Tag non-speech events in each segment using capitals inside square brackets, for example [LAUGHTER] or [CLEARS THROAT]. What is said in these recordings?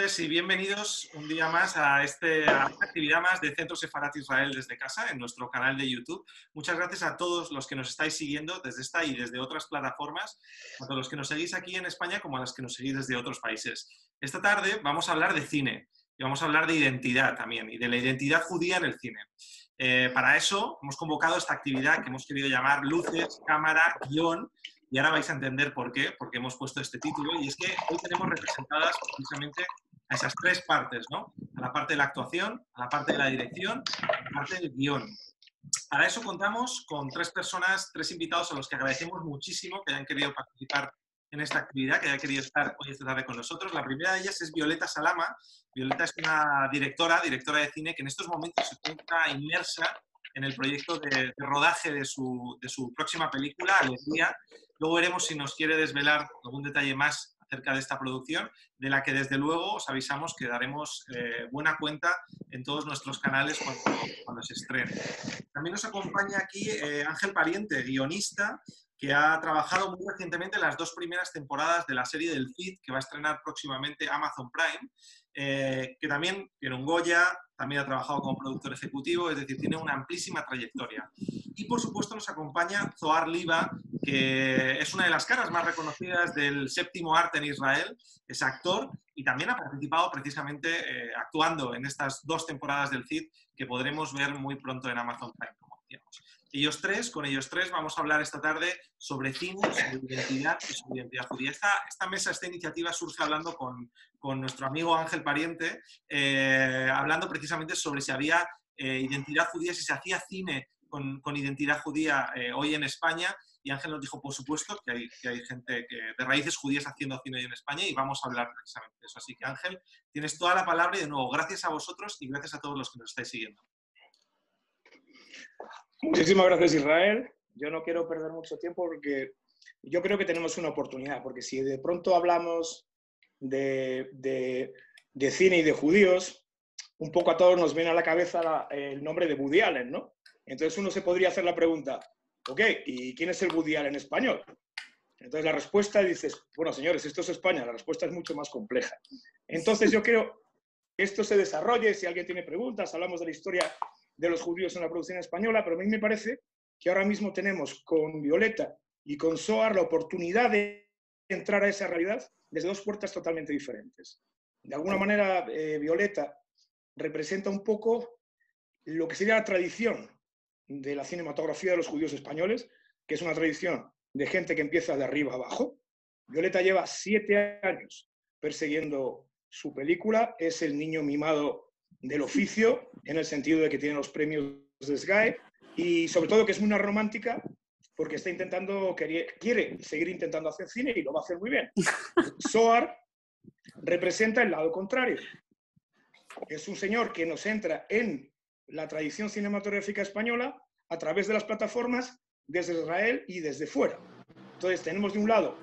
Tardes y bienvenidos un día más a, este, a esta actividad más de Centro Sefarat Israel desde casa en nuestro canal de YouTube. Muchas gracias a todos los que nos estáis siguiendo desde esta y desde otras plataformas, tanto los que nos seguís aquí en España como a los que nos seguís desde otros países. Esta tarde vamos a hablar de cine y vamos a hablar de identidad también y de la identidad judía en el cine. Eh, para eso hemos convocado esta actividad que hemos querido llamar Luces, Cámara, Guión, y ahora vais a entender por qué, porque hemos puesto este título, y es que hoy tenemos representadas precisamente a esas tres partes, ¿no? A la parte de la actuación, a la parte de la dirección, a la parte del guion. Para eso contamos con tres personas, tres invitados a los que agradecemos muchísimo que hayan querido participar en esta actividad, que haya querido estar hoy esta tarde con nosotros. La primera de ellas es Violeta Salama. Violeta es una directora, directora de cine, que en estos momentos se encuentra inmersa en el proyecto de, de rodaje de su, de su, próxima película, Alegría. Luego veremos si nos quiere desvelar algún detalle más acerca de esta producción, de la que desde luego os avisamos que daremos eh, buena cuenta en todos nuestros canales cuando, se estrene. También nos acompaña aquí eh, Ángel Pariente, guionista, que ha trabajado muy recientemente en las dos primeras temporadas de la serie del Cid, que va a estrenar próximamente Amazon Prime, eh, que también tiene un Goya, también ha trabajado como productor ejecutivo, es decir, tiene una amplísima trayectoria. Y por supuesto nos acompaña Zohar Liva, que es una de las caras más reconocidas del séptimo arte en Israel, es actor y también ha participado precisamente eh, actuando en estas dos temporadas del Cid que podremos ver muy pronto en Amazon Prime, como decíamos. Ellos tres, con ellos tres vamos a hablar esta tarde sobre cine, sobre identidad y sobre identidad judía. Esta, mesa, esta iniciativa surge hablando con, con nuestro amigo Ángel Pariente, eh, hablando precisamente sobre si había eh, identidad judía, si se hacía cine con, con identidad judía eh, hoy en España. Y Ángel nos dijo, por supuesto, que hay, que hay gente de raíces judías haciendo cine hoy en España y vamos a hablar precisamente de eso. Así que Ángel, tienes toda la palabra y de nuevo, gracias a vosotros y gracias a todos los que nos estáis siguiendo. Muchísimas gracias, Israel. Yo no quiero perder mucho tiempo porque yo creo que tenemos una oportunidad, porque si de pronto hablamos de, cine y de judíos, un poco a todos nos viene a la cabeza el nombre de Woody Allen, ¿no? Entonces uno se podría hacer la pregunta, ok, ¿y quién es el Woody Allen español? Entonces la respuesta dices, bueno, señores, esto es España, la respuesta es mucho más compleja. Entonces yo quiero que esto se desarrolle, si alguien tiene preguntas, hablamos de la historia de los judíos en la producción española, pero a mí me parece que ahora mismo tenemos con Violeta y con Soar la oportunidad de entrar a esa realidad desde dos puertas totalmente diferentes. De alguna manera, eh, Violeta representa un poco lo que sería la tradición de la cinematografía de los judíos españoles, que es una tradición de gente que empieza de arriba abajo. Violeta lleva siete años persiguiendo su película, es el niño mimado del oficio, en el sentido de que tiene los premios de Sky, y sobre todo que es una romántica porque está intentando, quiere seguir intentando hacer cine y lo va a hacer muy bien. [LAUGHS] Soar representa el lado contrario. Es un señor que nos entra en la tradición cinematográfica española a través de las plataformas desde Israel y desde fuera. Entonces tenemos de un lado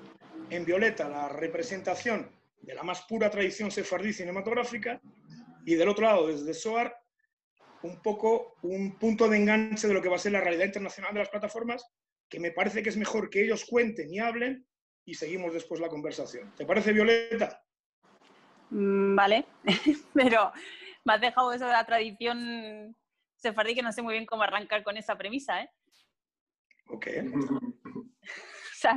en Violeta la representación de la más pura tradición sefardí cinematográfica y del otro lado, desde SOAR, un poco un punto de enganche de lo que va a ser la realidad internacional de las plataformas, que me parece que es mejor que ellos cuenten y hablen y seguimos después la conversación. ¿Te parece, Violeta? Mm, vale, [LAUGHS] pero me has dejado eso de la tradición sefardí que no sé muy bien cómo arrancar con esa premisa, ¿eh? Ok. [LAUGHS] o sea,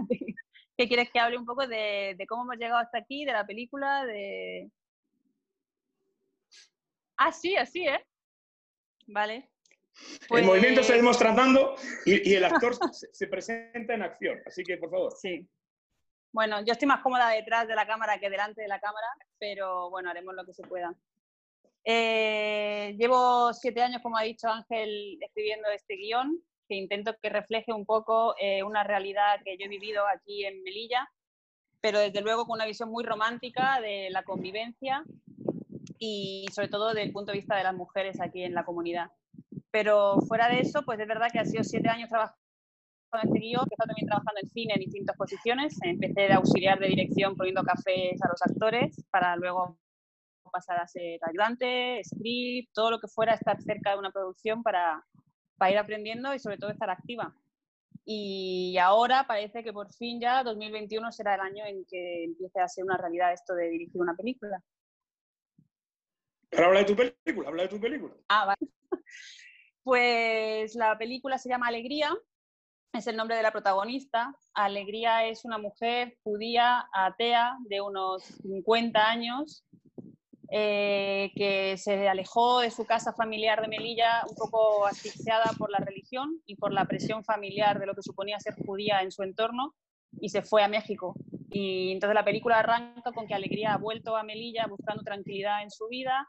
¿qué quieres que hable un poco de, de cómo hemos llegado hasta aquí, de la película, de, Así, así, ¿eh? Vale. Pues... El movimiento seguimos tratando y, y el actor se, se, presenta en acción, así que por favor. Sí. Bueno, yo estoy más cómoda detrás de la cámara que delante de la cámara, pero bueno, haremos lo que se pueda. Eh, llevo siete años, como ha dicho Ángel, escribiendo este guion, que intento que refleje un poco eh, una realidad que yo he vivido aquí en Melilla, pero desde luego con una visión muy romántica de la convivencia y sobre todo desde el punto de vista de las mujeres aquí en la comunidad. Pero fuera de eso, pues es verdad que ha sido siete años trabajando en este guion, he estado también trabajando en cine en distintas posiciones. Empecé de auxiliar de dirección poniendo cafés a los actores para luego pasar a ser ayudante, script, todo lo que fuera estar cerca de una producción para, para ir aprendiendo y sobre todo estar activa. Y ahora parece que por fin ya 2021 será el año en que empiece a ser una realidad esto de dirigir una película. Habla de tu película, habla de tu película. Ah, vale. [LAUGHS] Pues la película se llama Alegría, es el nombre de la protagonista. Alegría es una mujer judía, atea, de unos 50 años, eh, que se alejó de su casa familiar de Melilla un poco asfixiada por la religión y por la presión familiar de lo que suponía ser judía en su entorno y se fue a México. Y entonces la película arranca con que Alegría ha vuelto a Melilla buscando tranquilidad en su vida.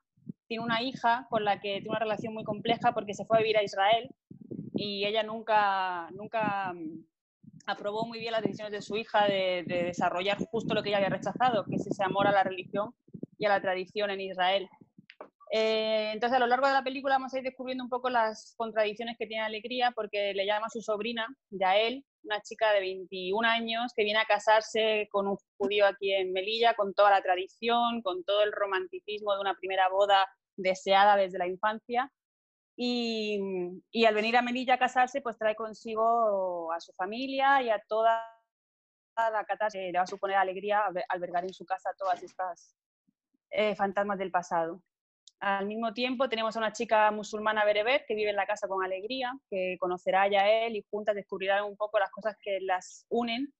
Tiene una hija con la que tiene una relación muy compleja porque se fue a vivir a Israel y ella nunca, nunca mm, aprobó muy bien las decisiones de su hija de, de desarrollar justo lo que ella había rechazado, que es ese amor a la religión y a la tradición en Israel. Eh, entonces, a lo largo de la película vamos a ir descubriendo un poco las contradicciones que tiene Alegría, porque le llama a su sobrina, Yael, una chica de 21 años que viene a casarse con un judío aquí en Melilla, con toda la tradición, con todo el romanticismo de una primera boda deseada desde la infancia. Y, al venir a Melilla a casarse, pues trae consigo a su familia y a toda la catástrofe le va a suponer alegría albergar en su casa todas estas eh, fantasmas del pasado. Al mismo tiempo tenemos a una chica musulmana bereber que vive en la casa con alegría, que conocerá ya a él y juntas descubrirán un poco las cosas que las unen,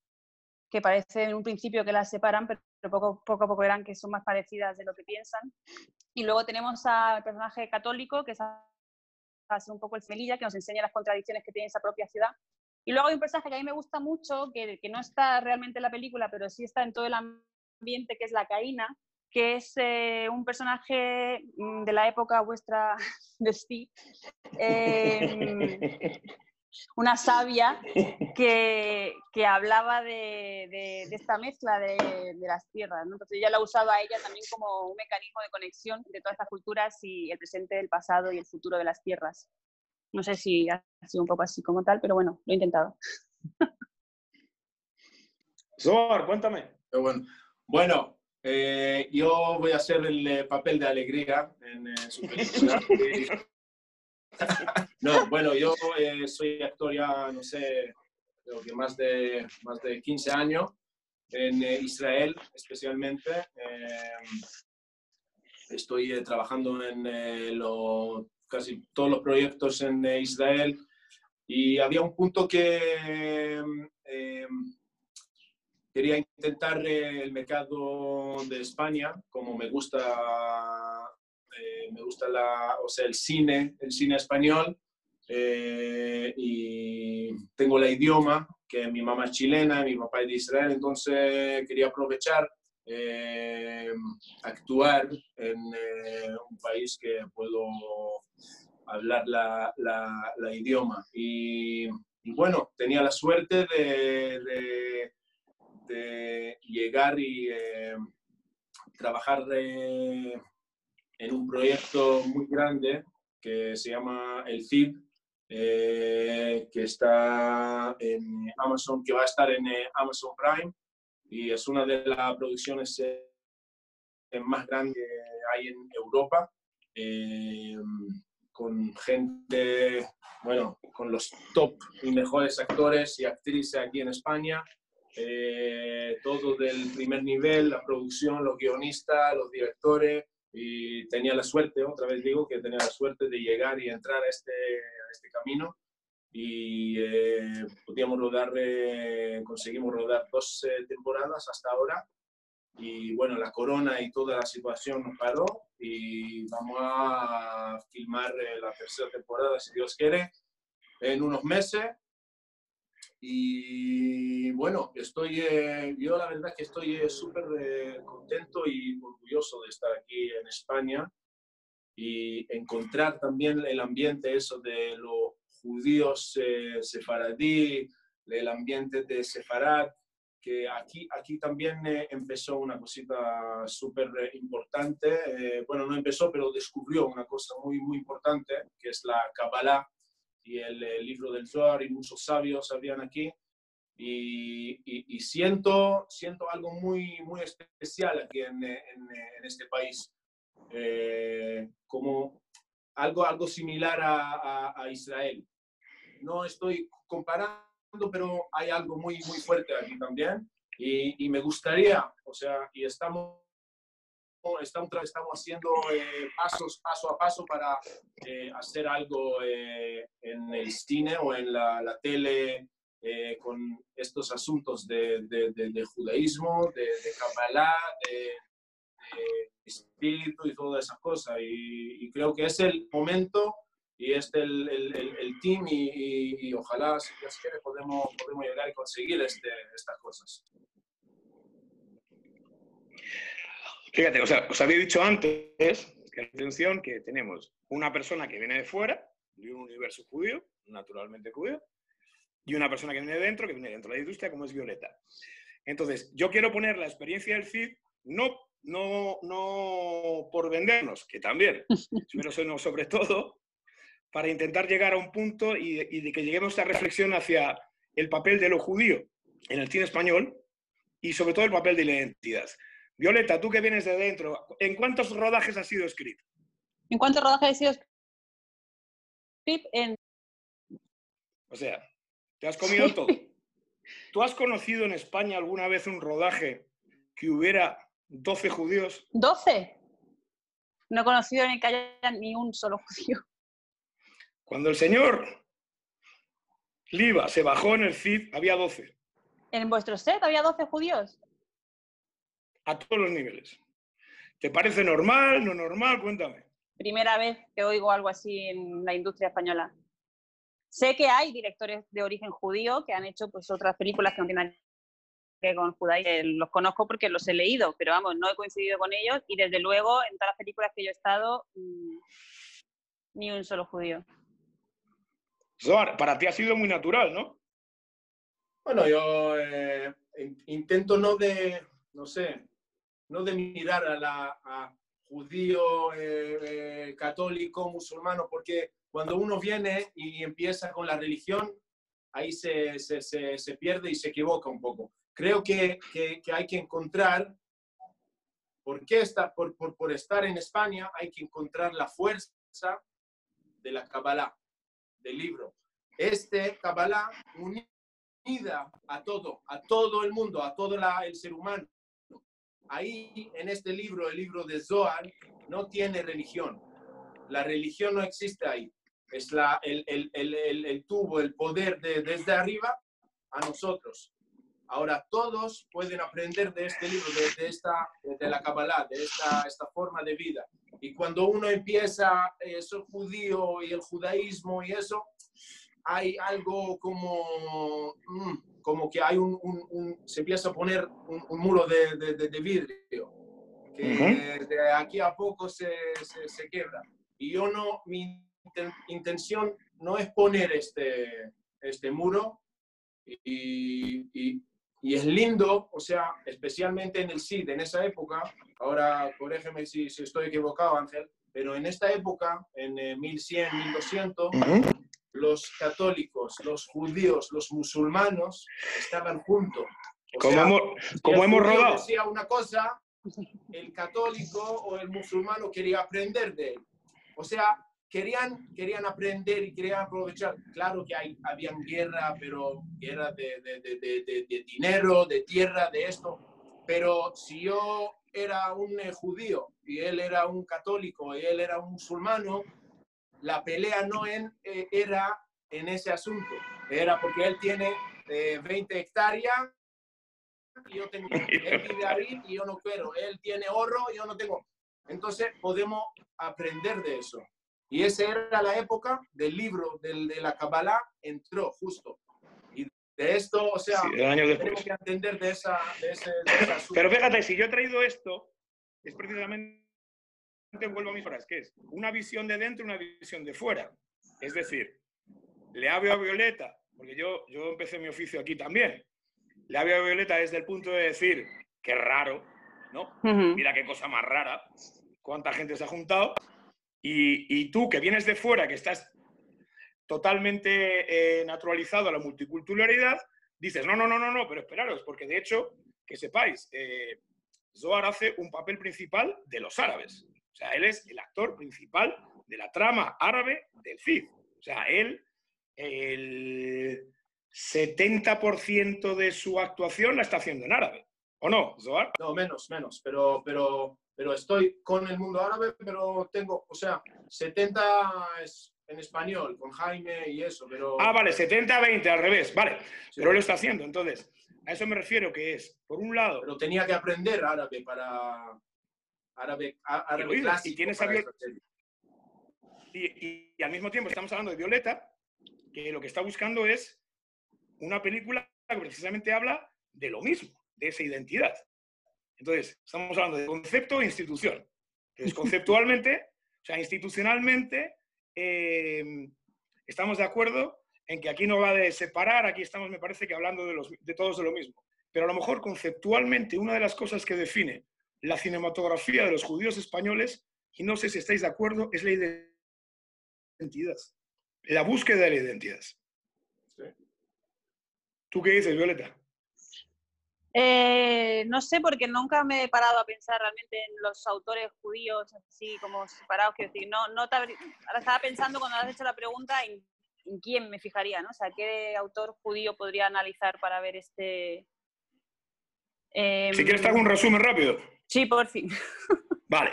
que parece en un principio que las separan, pero poco a poco verán que son más parecidas de lo que piensan. Y luego tenemos al personaje católico, que es un poco el Melilla, que nos enseña las contradicciones que tiene esa propia ciudad. Y luego hay un personaje que a mí me gusta mucho, que, que no está realmente en la película, pero sí está en todo el ambiente, que es la Caína, que es eh, un personaje mm, de la época vuestra [LAUGHS] de Steve, [LAUGHS] em, una sabia [LAUGHS] que, que hablaba de, de, esta mezcla de, de las tierras. ¿no? Entonces ella la ha usado a ella también como un mecanismo de conexión de todas estas culturas y el presente, el pasado y el futuro de las tierras. No sé si ha sido un poco así como tal, pero bueno, lo he intentado. Zor, cuéntame. Bueno, bueno eh, yo voy a hacer el eh, papel de alegría en eh, su película. [LAUGHS] no, bueno, yo soy actor ya, no sé, creo que más de, más de 15 años en Israel especialmente. estoy trabajando en lo, casi todos los proyectos en Israel y había un punto que quería intentar eh, el mercado de España, como me gusta, eh, me gusta la, o sea, el cine, el cine español, eh, y tengo la idioma, que mi mamá es chilena, mi papá es de Israel, entonces quería aprovechar, actuar en un país que puedo hablar la, la, idioma. Y, bueno, tenía la suerte de llegar y eh, trabajar en un proyecto muy grande que se llama El CID, eh, que está en Amazon, que va a estar en eh, Amazon Prime y es una de las producciones más grandes que hay en Europa, con gente, bueno, con los top y mejores actores y actrices aquí en España eh, todo del primer nivel, la producción, los guionistas, los directores, y tenía la suerte, otra vez digo, que tenía la suerte de llegar y entrar a este, a este camino. Y eh, podíamos rodar, eh, conseguimos rodar dos temporadas hasta ahora. Y bueno, la corona y toda la situación nos paró y vamos a filmar la tercera temporada, si Dios quiere, en unos meses y bueno, estoy, eh, yo la verdad que estoy eh, súper eh, contento y orgulloso de estar aquí en España y encontrar también el ambiente eso de los judíos sefaradí, el ambiente de Sefarad, que aquí, aquí también empezó una cosita súper importante. bueno, no empezó, pero descubrió una cosa muy, muy importante, que es la Kabbalah, y el, el libro del Zohar y muchos sabios habían aquí. Y, y- y siento, siento algo muy, muy especial aquí en, en- en este país, Eh, como algo, algo similar a, a- a Israel. No estoy comparando, pero hay algo muy, muy fuerte aquí también. Y, y me gustaría, o sea, y estamos, estamos, estamos haciendo eh, pasos, paso a paso para eh, hacer algo eh, en el cine o en la, la tele eh, con estos asuntos de, de- de- de judaísmo, de, Kabbalah, de espíritu y todas esas cosas. Y, y creo que es el momento y es el, el, el- el team y, y- y ojalá, si Dios quiere, podemos, podemos llegar y conseguir este, estas cosas. Fíjate, o sea, os había dicho antes que atención que tenemos una persona que viene de fuera, de un universo judío, naturalmente judío, y una persona que viene de dentro, que viene dentro de la industria, como es Violeta. Entonces, yo quiero poner la experiencia del CID, no, no, no por vendernos, que también, [LAUGHS] pero sobre todo para intentar llegar a un punto y, y de que lleguemos a esta reflexión hacia el papel de lo judío en el cine español y sobre todo el papel de la identidad. Violeta, tú que vienes de dentro, ¿en cuántos rodajes has sido escrito? ¿En cuántos rodajes ha sido script? En O sea, te has comido todo. ¿Tú has conocido en España alguna vez un rodaje que hubiera 12 judíos? 12. No he conocido ni que haya ni un solo judío. Cuando el señor Liva se bajó en el CID, había 12, ¿En vuestro set había 12 judíos? A todos los niveles. ¿Te parece normal, no normal? Cuéntame. Primera vez que oigo algo así en la industria española. Sé que hay directores de origen judío que han hecho pues, otras películas que no tienen nada que ver con judaísmo. Eh, Los conozco porque los he leído, pero vamos, no he coincidido con ellos y desde luego en todas las películas que yo he estado, mm, ni un solo judío. Zohar, para ti ha sido muy natural, ¿no? Bueno, yo eh, in- intento no de, no sé, no de mirar a la judío, eh, eh, católico, musulmano, porque cuando uno viene y empieza con la religión, ahí se, se, se, se pierde y se equivoca un poco. Creo que, que, hay que encontrar, por, qué está, por, por, por estar en España, hay que encontrar la fuerza de la Kabbalah, del libro. Este Kabbalah unida a todo, a todo el mundo, a todo el ser humano. Ahí, en este libro, el libro de Zohar, no tiene religión. La religión no existe ahí. Es la, el, el, el, el, tubo, el poder de, desde arriba a nosotros. Ahora todos pueden aprender de este libro, de, esta, de la Kabbalah, de esta, esta forma de vida. Y cuando uno empieza eso judío y el judaísmo y eso, hay algo como, mm, como que hay un, un- un- se empieza a poner un, un muro de, de- de- de vidrio, que de aquí a poco se, se, se quebra. Y yo no, mi inten- intención no es poner este, este muro y, y- y es lindo, o sea, especialmente en el CID, en esa época, ahora corrígeme si, si estoy equivocado, Ángel, pero en esta época, en eh, 1100, 1200, los católicos, los judíos, los musulmanos estaban juntos. Como hemos, si como hemos rodado. decía una cosa, el católico o el musulmano quería aprender de él. O sea, querían, querían aprender y querían aprovechar. Claro que hay, habían guerra, pero guerra de, de, de, de- de- de dinero, de tierra, de esto. Pero si yo era un eh, judío y él era un católico y él era un musulmano, la pelea no en- eh, era en ese asunto. Era porque él tiene eh, 20 hectáreas y yo tengo, [LAUGHS] él vive ahí y yo no quiero, él tiene oro y yo no tengo. Entonces podemos aprender de eso. Y esa era la época del libro del, de la Kabbalah, entró justo. Y de esto, o sea, Sí, tenemos que entender de, esa, de ese, de ese asunto. Pero fíjate, si yo he traído esto, es precisamente, vuelvo a mis frases, que es una visión de dentro y una visión de fuera. Es decir, le hablo a Violeta, porque yo, yo empecé mi oficio aquí también, le hablo a Violeta desde el punto de decir, qué raro, ¿no? Mira qué cosa más rara, cuánta gente se ha juntado. Y, y tú que vienes de fuera, que estás totalmente eh, naturalizado a la multiculturalidad, dices, no, no, no, no, no, pero esperaros, porque de hecho, que sepáis, eh, Zohar hace un papel principal de los árabes. O sea, él es el actor principal de la trama árabe del CID. O sea, él, el 70% de su actuación la está haciendo en árabe. ¿O no, Zohar? No, menos, menos, pero, pero, pero estoy con el mundo árabe, pero tengo, o sea, 70 es en español, con Jaime y eso, pero... Ah, vale, 70-20, al revés, vale, pero lo está haciendo. Entonces, a eso me refiero, que es, por un lado... Pero tenía que aprender árabe para... Árabe, árabe y, tienes y, y, al mismo tiempo estamos hablando de Violeta, que lo que está buscando es una película que precisamente habla de lo mismo, de esa identidad. Entonces, estamos hablando de concepto e institución. Entonces, [LAUGHS] conceptualmente, o sea, institucionalmente, eh, estamos de acuerdo en que aquí no va de separar, aquí estamos, me parece que hablando de, los, de todos de lo mismo. Pero a lo mejor conceptualmente una de las cosas que define la cinematografía de los judíos españoles, y no sé si estáis de acuerdo, es la identidad. La búsqueda de la identidad. ¿Tú qué dices, Violeta? Eh, no sé, porque nunca me he parado a pensar realmente en los autores judíos así como separados. Quiero decir, no, no ahora estaba pensando cuando has hecho la pregunta en, quién me fijaría, ¿no? O sea, qué autor judío podría analizar para ver este. si quieres, te hago un resumen rápido. Sí, por fin. [LAUGHS] Vale.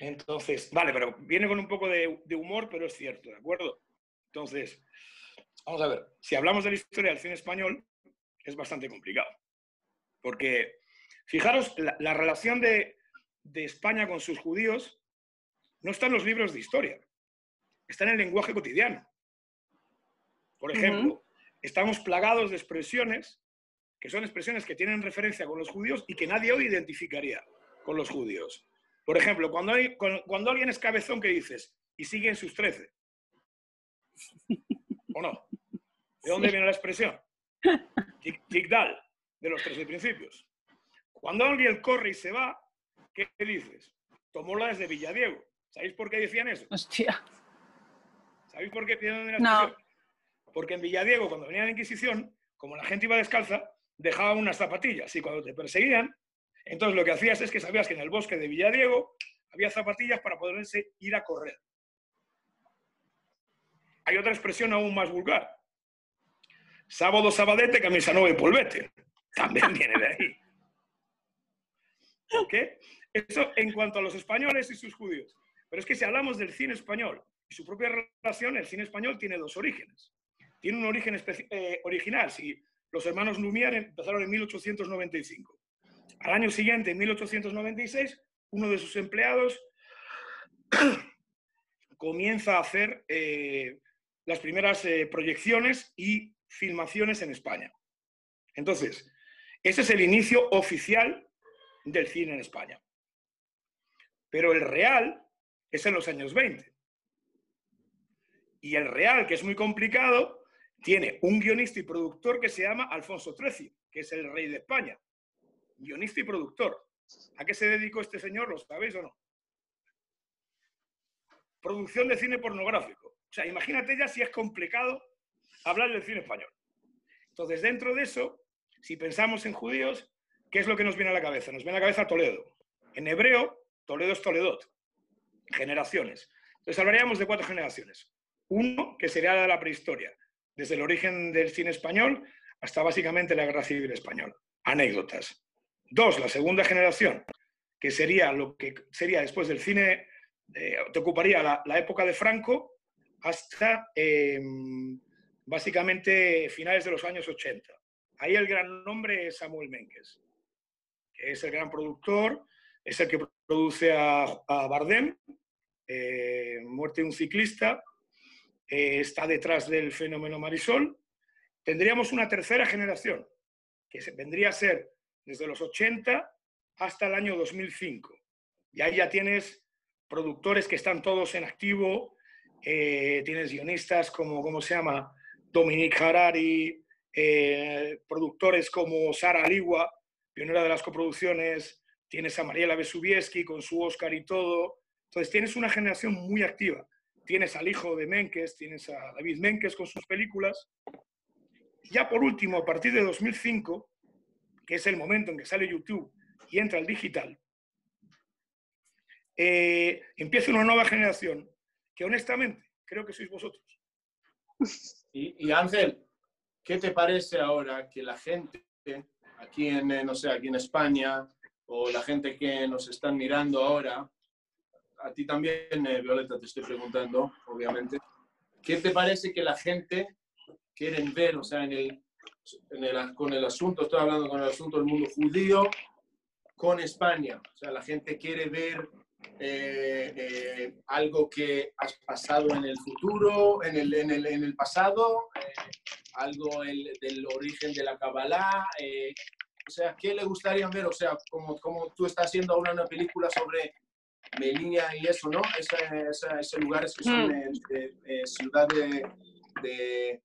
Entonces, vale, pero viene con un poco de, de humor, pero es cierto, ¿de acuerdo? Entonces, vamos a ver. Si hablamos de la historia del cine español, es bastante complicado porque, fijaros, la, relación de, España con sus judíos no está en los libros de historia, está en el lenguaje cotidiano. Por ejemplo, estamos plagados de expresiones que son expresiones que tienen referencia con los judíos y que nadie hoy identificaría con los judíos. Por ejemplo, cuando, cuando, alguien es cabezón, ¿qué dices? Y sigue en sus trece. ¿O no? ¿De dónde viene la expresión? Tigdal de los tres principios. Cuando alguien corre y se va, ¿qué dices? Tomó la desde Villadiego. ¿Sabéis por qué decían eso? Hostia. ¿Sabéis por qué tienen no. Porque en Villadiego, cuando venía la Inquisición, como la gente iba descalza, dejaban unas zapatillas y cuando te perseguían, entonces lo que hacías es que sabías que en el bosque de Villadiego había zapatillas para poderse ir a correr. Hay otra expresión aún más vulgar. Sábado sabadete, camisa nueva y polvete. [LAUGHS] También viene de ahí. ¿Ok? Eso en cuanto a los españoles y sus judíos. Pero es que si hablamos del cine español y su propia relación, el cine español tiene dos orígenes. Tiene un origen eh, original. Si los hermanos Lumière empezaron en 1895. Al año siguiente, en 1896, uno de sus empleados [CLEARS THROAT] comienza a hacer eh, las primeras eh, proyecciones y filmaciones en España. Entonces, ese es el inicio oficial del cine en España. Pero el real es en los años 20. Y el real, que es muy complicado, tiene un guionista y productor que se llama Alfonso XIII, que es el rey de España. Guionista y productor. ¿A qué se dedicó este señor? ¿Lo sabéis o no? Producción de cine pornográfico. O sea, imagínate ya si es complicado hablar del cine español. Entonces, dentro de eso, si pensamos en judíos, ¿qué es lo que nos viene a la cabeza? Nos viene a la cabeza Toledo. En hebreo, Toledo es Toledot. Generaciones. Entonces hablaríamos de cuatro generaciones. Uno, que sería la prehistoria, desde el origen del cine español hasta básicamente la Guerra Civil Española. Anécdotas. Dos, la segunda generación, que sería lo que sería después del cine, eh, te ocuparía la, época de Franco hasta em, básicamente finales de los años 80. Ahí el gran nombre es Samuel Menkes, que es el gran productor, es el que produce a, Bardem, eh, Muerte de un ciclista, eh, está detrás del fenómeno Marisol. Tendríamos una tercera generación, que vendría a ser desde los 80 hasta el año 2005. Y ahí ya tienes productores que están todos en activo, eh, tienes guionistas como, ¿cómo se llama? Dominique Harari, eh, productores como Sara Aligua, pionera de las coproducciones, tienes a Mariela Besubieski con su Oscar y todo. Entonces tienes una generación muy activa. Tienes al hijo de Menkes, tienes a David Menkes con sus películas. Ya por último, a partir de 2005, que es el momento en que sale YouTube y entra el digital, eh, empieza una nueva generación que honestamente creo que sois vosotros. Y, y, Ángel, ¿qué te parece ahora que la gente aquí en, eh, no sé, aquí en España o la gente que nos están mirando ahora, a ti también, eh, Violeta, te estoy preguntando, obviamente, ¿qué te parece que la gente quiere ver, o sea, en el, en el, con el asunto, estoy hablando con el asunto del mundo judío, con España? O sea, la gente quiere ver eh, eh, algo que has pasado en el futuro, en el, en el, en el pasado, eh, algo el, del origen de la Kabbalah. o sea, ¿qué le gustaría ver? O sea, como, como tú estás haciendo ahora una película sobre Melilla y eso, ¿no? Esos lugares que son mm. de, ciudad de, de...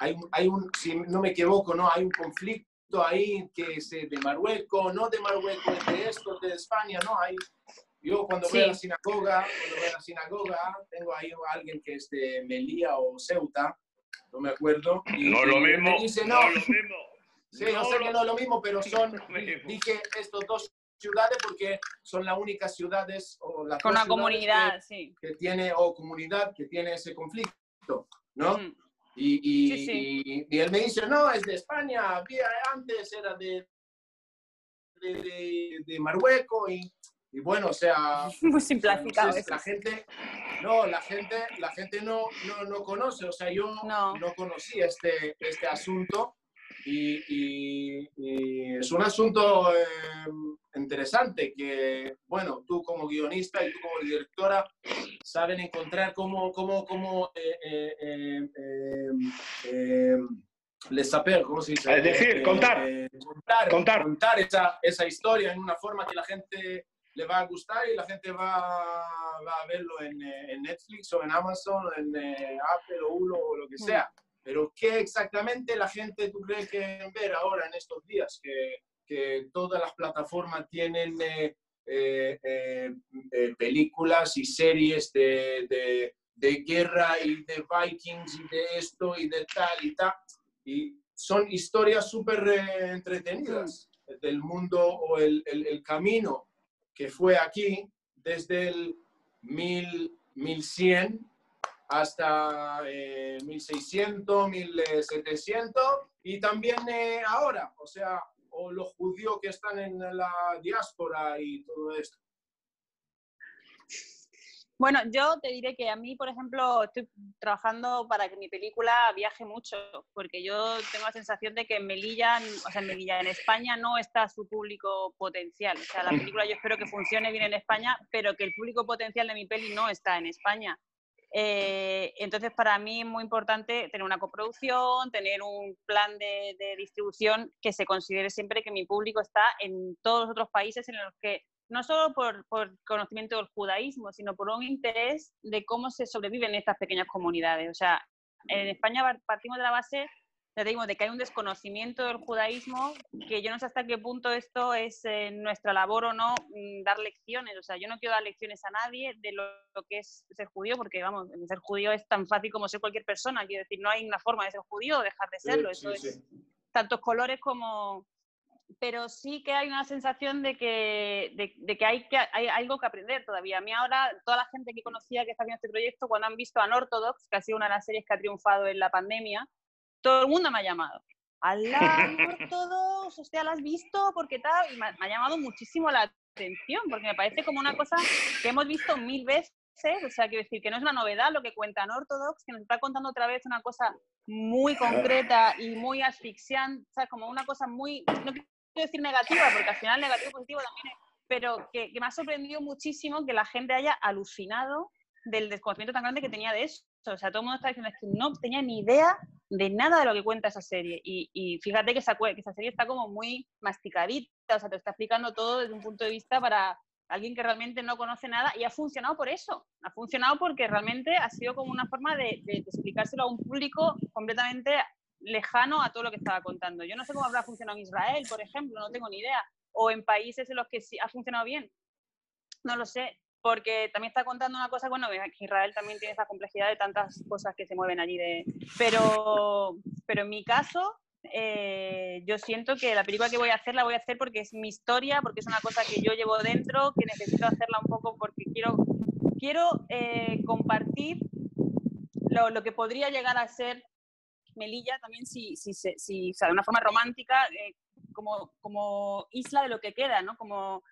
hay, hay, un, si no me equivoco, ¿no? Hay un conflicto ahí que es de Marruecos, no de Marruecos, de esto, de España, ¿no? Hay, yo cuando voy a la sinagoga, cuando voy a la sinagoga, tengo ahí a alguien que es de Melilla o Ceuta, no me acuerdo. Y, no lo mismo. Dice, no, lo mismo. Sí, no yo sé que no es lo mismo, pero [LAUGHS] son, dije estos dos ciudades porque son las únicas ciudades o las con una comunidad, que, sí. que tiene o comunidad que tiene ese conflicto, ¿no? Mm. Y, y, sí, sí. y, él me dice, no, es de España, había, antes era de, de, de, de Marruecos y y bueno, o sea, [LAUGHS] muy simplificado. la gente, no, la gente, la gente no, no, no conoce, o sea, yo no, no conocía este, este asunto y, y, es un asunto eh, interesante que, bueno, tú como guionista y tú como directora saben encontrar cómo, cómo, cómo eh, eh, eh les saber, ¿cómo se dice? Es decir, contar. contar, contar. contar esa, esa historia en una forma que la gente le va a gustar y la gente va, va a verlo en, eh, en, Netflix o en Amazon o en eh, Apple o Hulu o lo que sea. Pero ¿qué exactamente la gente tú crees que ver ahora en estos días? Que, que todas las plataformas tienen eh, películas y series de, de, de, guerra y de Vikings y de esto y de tal y tal. Y son historias súper entretenidas del mundo o el, el, el camino que fue aquí desde el 1100 hasta 1600, 1700 y también eh, ahora, o sea, o los judíos que están en la diáspora y todo esto. Bueno, yo te diré que a mí, por ejemplo, estoy trabajando para que mi película viaje mucho, porque yo tengo la sensación de que en Melilla, o sea, en Melilla, en España no está su público potencial. O sea, la película yo espero que funcione bien en España, pero que el público potencial de mi peli no está en España. Eh, entonces, para mí es muy importante tener una coproducción, tener un plan de, distribución que se considere siempre que mi público está en todos los otros países en los que no solo por, por, conocimiento del judaísmo, sino por un interés de cómo se sobreviven estas pequeñas comunidades. O sea, en España partimos de la base, ya digo, de que hay un desconocimiento del judaísmo, que yo no sé hasta qué punto esto es eh, nuestra labor o no mm, dar lecciones. O sea, yo no quiero dar lecciones a nadie de lo, que es ser judío, porque, vamos, ser judío es tan fácil como ser cualquier persona. Quiero decir, no hay una forma de ser judío o dejar de serlo. Eso es tantos colores como, pero sí que hay una sensación de que, de, que, hay, que hay algo que aprender todavía. A mí ahora, toda la gente que conocía que está haciendo este proyecto, cuando han visto Unorthodox, que ha sido una de las series que ha triunfado en la pandemia, todo el mundo me ha llamado. ¡Alá, Unorthodox! [LAUGHS] ¿Usted la has visto? ¿Por qué tal? Y me, ha llamado muchísimo la atención, porque me parece como una cosa que hemos visto mil veces o sea, quiero decir que no es una novedad lo que cuenta Unorthodox, que nos está contando otra vez una cosa muy concreta y muy asfixiante, o sea, como una cosa muy, quiero decir negativa, porque al final negativo positivo también es, pero que, me ha sorprendido muchísimo que la gente haya alucinado del desconocimiento tan grande que tenía de eso. O sea, todo el mundo está diciendo que no tenía ni idea de nada de lo que cuenta esa serie. Y, y fíjate que esa, que esa serie está como muy masticadita, o sea, te está explicando todo desde un punto de vista para alguien que realmente no conoce nada y ha funcionado por eso. Ha funcionado porque realmente ha sido como una forma de, de explicárselo a un público completamente lejano a todo lo que estaba contando. Yo no sé cómo habrá funcionado en Israel, por ejemplo, no tengo ni idea. O en países en los que sí ha funcionado bien. No lo sé. Porque también está contando una cosa, bueno, Israel también tiene esa complejidad de tantas cosas que se mueven allí, de, pero, pero en mi caso, eh, yo siento que la película que voy a hacer la voy a hacer porque es mi historia, porque es una cosa que yo llevo dentro, que necesito hacerla un poco porque quiero, quiero eh, compartir lo, que podría llegar a ser Melilla también si, si, si, sea, de una forma romántica, eh, como, como isla de lo que queda, ¿no? Como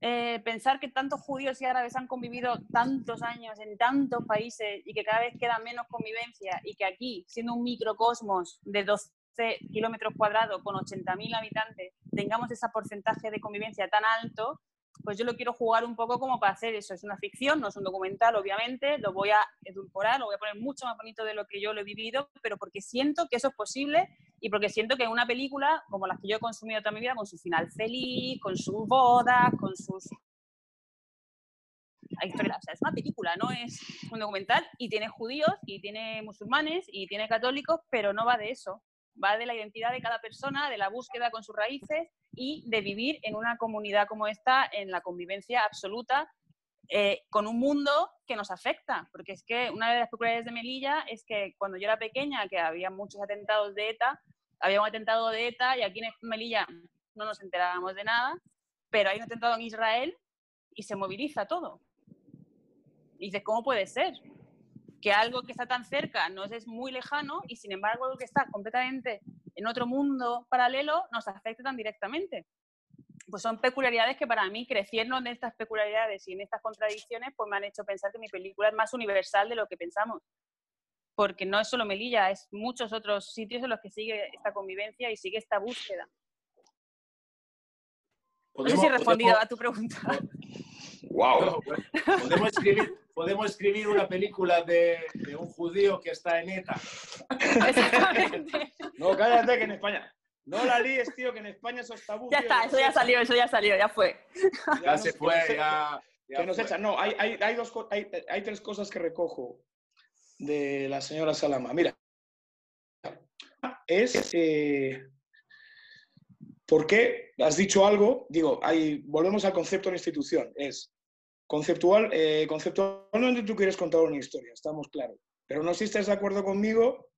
eh, pensar que tantos judíos y árabes han convivido tantos años en tantos países y que cada vez queda menos convivencia y que aquí, siendo un microcosmos de 12 kilómetros cuadrados con 80.000 habitantes, tengamos ese porcentaje de convivencia tan alto, pues yo lo quiero jugar un poco como para hacer eso. Es una ficción, no es un documental, obviamente, lo voy a edulcorar, lo voy a poner mucho más bonito de lo que yo lo he vivido, pero porque siento que eso es posible y porque siento que una película, como las que yo he consumido toda mi vida, con su final feliz, con sus bodas, con sus... Historia, o sea, es una película, no es un documental y tiene judíos y tiene musulmanes y tiene católicos, pero no va de eso va de la identidad de cada persona, de la búsqueda con sus raíces y de vivir en una comunidad como esta, en la convivencia absoluta, eh, con un mundo que nos afecta. Porque es que una de las peculiaridades de Melilla es que cuando yo era pequeña, que había muchos atentados de ETA, había un atentado de ETA y aquí en Melilla no nos enterábamos de nada, pero hay un atentado en Israel y se moviliza todo. Y dices, ¿cómo puede ser? que algo que está tan cerca nos es muy lejano y sin embargo algo que está completamente en otro mundo paralelo nos afecta tan directamente. Pues son peculiaridades que para mí, creciendo en estas peculiaridades y en estas contradicciones, pues me han hecho pensar que mi película es más universal de lo que pensamos. Porque no es solo Melilla, es muchos otros sitios en los que sigue esta convivencia y sigue esta búsqueda. No sé si he respondido a tu pregunta. ¡Wow! Podemos escribir, podemos escribir una película de, un judío que está en ETA. No, cállate, que en España. No la líes, tío, que en España eso está Ya está, eso ya salió, eso ya salió, ya fue. Ya, se fue, ya. que nos echan. No, hay, hay, hay, dos, hay, hay tres cosas que recojo de la señora Salama. Mira, es. Eh, ¿Por qué has dicho algo? Digo, hay, volvemos al concepto de institución. Es Conceptual, eh, conceptualmente tú quieres contar una historia, estamos claros. Pero no sé si estás de acuerdo conmigo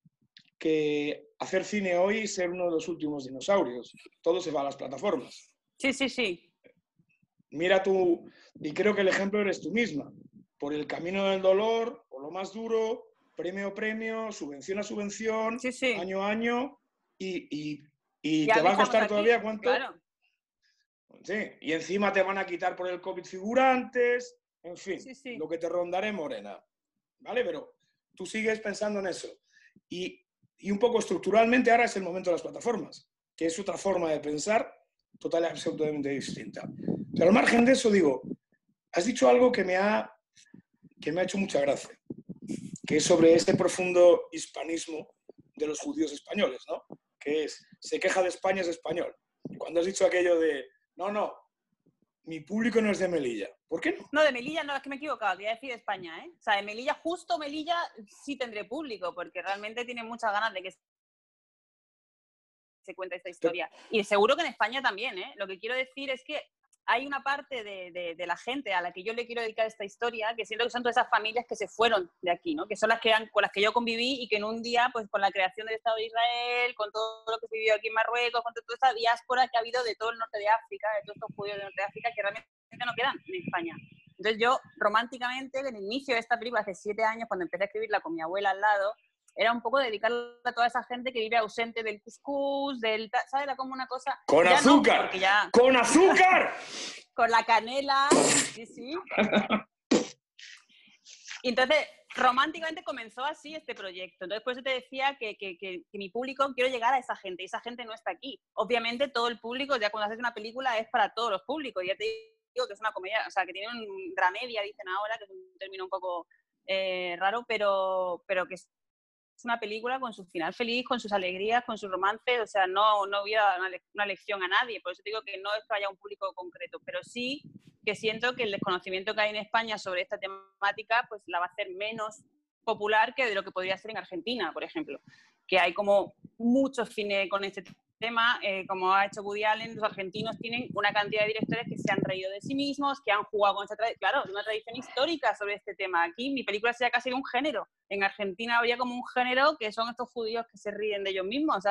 que hacer cine hoy es ser uno de los últimos dinosaurios. Todo se va a las plataformas. Sí, sí, sí. Mira tú, y creo que el ejemplo eres tú misma. Por el camino del dolor, por lo más duro, premio a premio, subvención a subvención, año a año, y, te va a costar todavía cuánto. Sí, y encima te van a quitar por el COVID figurantes, en fin, lo que te rondaré morena. ¿Vale? Pero tú sigues pensando en eso. Y, y, un poco estructuralmente ahora es el momento de las plataformas, que es otra forma de pensar total y absolutamente distinta. Pero al margen de eso, digo, has dicho algo que me ha, que me ha hecho mucha gracia, que es sobre este profundo hispanismo de los judíos españoles, ¿no? Que es, se queja de España es español. Cuando has dicho aquello de, no, no. Mi público no es de Melilla. ¿Por qué no? No, de Melilla no, es que me he equivocado. Voy a decir de España, ¿eh? O sea, de Melilla, justo Melilla, sí tendré público, porque realmente tiene muchas ganas de que se cuente esta historia. Y seguro que en España también, ¿eh? Lo que quiero decir es que hay una parte de, de, la gente a la que yo le quiero dedicar esta historia, que siento que son todas esas familias que se fueron de aquí, ¿no? que son las que han, con las que yo conviví y que en un día, pues con la creación del Estado de Israel, con todo lo que se vivió aquí en Marruecos, con toda esta diáspora que ha habido de todo el norte de África, de todos estos judíos de norte de África que realmente no quedan en España. Entonces yo, románticamente, en el inicio de esta película, hace siete años, cuando empecé a escribirla con mi abuela al lado, era un poco dedicarla a toda esa gente que vive ausente del cuscús, del... ¿Sabes? Era como una cosa... ¡Con azúcar! ¡Con azúcar! [LAUGHS] Con la canela, sí, sí. Y entonces, románticamente comenzó así este proyecto. Entonces, por eso te decía que, que, que, mi público, quiero llegar a esa gente, y esa gente no está aquí. Obviamente, todo el público, ya cuando haces una película, es para todos los públicos. Ya te digo que es una comedia, o sea, que tiene un dramedia, dicen ahora, que es un término un poco eh, raro, pero, pero que es es una película con su final feliz, con sus alegrías, con sus romances, o sea, no, no voy a dar una, lección a nadie, por eso digo que no es que haya un público concreto, pero sí que siento que el desconocimiento que hay en España sobre esta temática, pues la va a hacer menos popular que de lo que podría ser en Argentina, por ejemplo, que hay como mucho cine con este tema, eh, como ha hecho Woody Allen, los argentinos tienen una cantidad de directores que se han reído de sí mismos, que han jugado con esta tradición, claro, una tradición histórica sobre este tema. Aquí mi película sería casi un género. En Argentina había como un género que son estos judíos que se ríen de ellos mismos.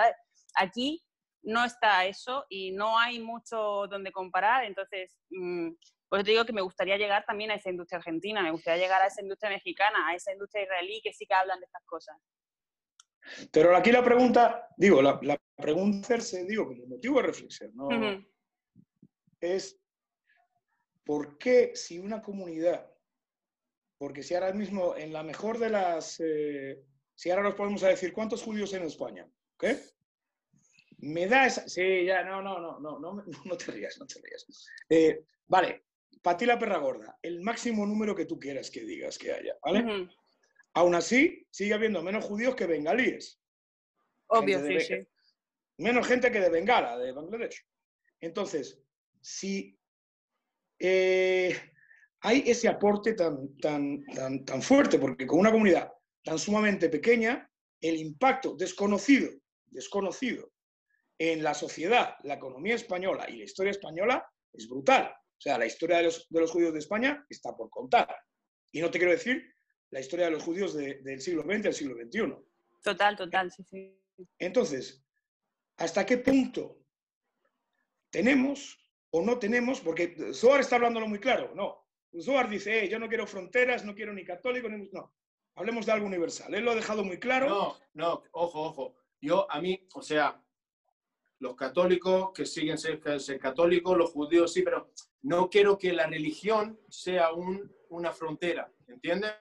Aquí no está eso y no hay mucho donde comparar, entonces, mm, pues te digo que me gustaría llegar también a esa industria argentina, me gustaría llegar a esa industria mexicana, a esa industria israelí que sí que hablan de estas cosas. Pero aquí la pregunta, digo, la, la pregunta hacerse, digo, como motivo de reflexión, ¿no? Es, ¿por qué si una comunidad, porque si ahora mismo en la mejor de las, eh, si ahora nos podemos decir cuántos judíos en España, ¿qué? Me da esa, sí, ya, no, no, no, no, no, [LAUGHS] no te rías, no te rías. Eh, vale, para ti la perra gorda, el máximo número que tú quieras que digas que haya, ¿vale? Aún así, sigue habiendo menos judíos que bengalíes. Obvio, sí, sí. Menos gente que de Bengala, de Bangladesh. Entonces, si eh, hay ese aporte tan, tan, tan, tan fuerte, porque con una comunidad tan sumamente pequeña, el impacto desconocido, desconocido en la sociedad, la economía española y la historia española es brutal. O sea, la historia de los, de los judíos de España está por contar. Y no te quiero decir la historia de los judíos del siglo XX al siglo XXI. Total, total, sí, sí. Entonces, ¿hasta qué punto tenemos o no tenemos? Porque Zohar está hablándolo muy claro, no. Zohar dice, yo no quiero fronteras, no quiero ni católico, ni... no. Hablemos de algo universal. Él lo ha dejado muy claro. No, no, ojo, ojo. Yo, a mí, o sea, los católicos que siguen ser, ser católicos, los judíos sí, pero no quiero que la religión sea un, una frontera, ¿entiendes?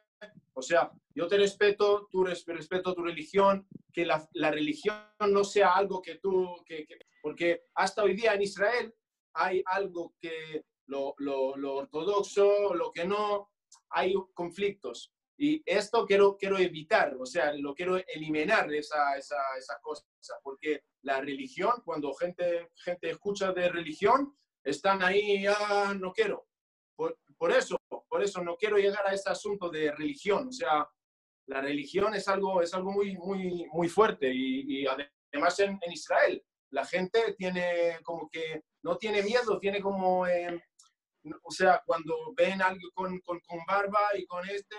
O sea, yo te respeto, tú respeto tu religión, que la, religión no sea algo que tú, que, porque hasta hoy día en Israel hay algo que lo, ortodoxo, lo que no, hay conflictos. Y esto quiero, quiero evitar, o sea, lo quiero eliminar, esa, esa, esa cosa, porque la religión, cuando gente, gente escucha de religión, están ahí, ah, no quiero. Por, por eso, por eso no quiero llegar a ese asunto de religión. O sea, la religión es algo, es algo muy, muy, muy fuerte y, además en, Israel la gente tiene como que no tiene miedo, tiene como, eh, o sea, cuando ven a alguien con, con, con, barba y con este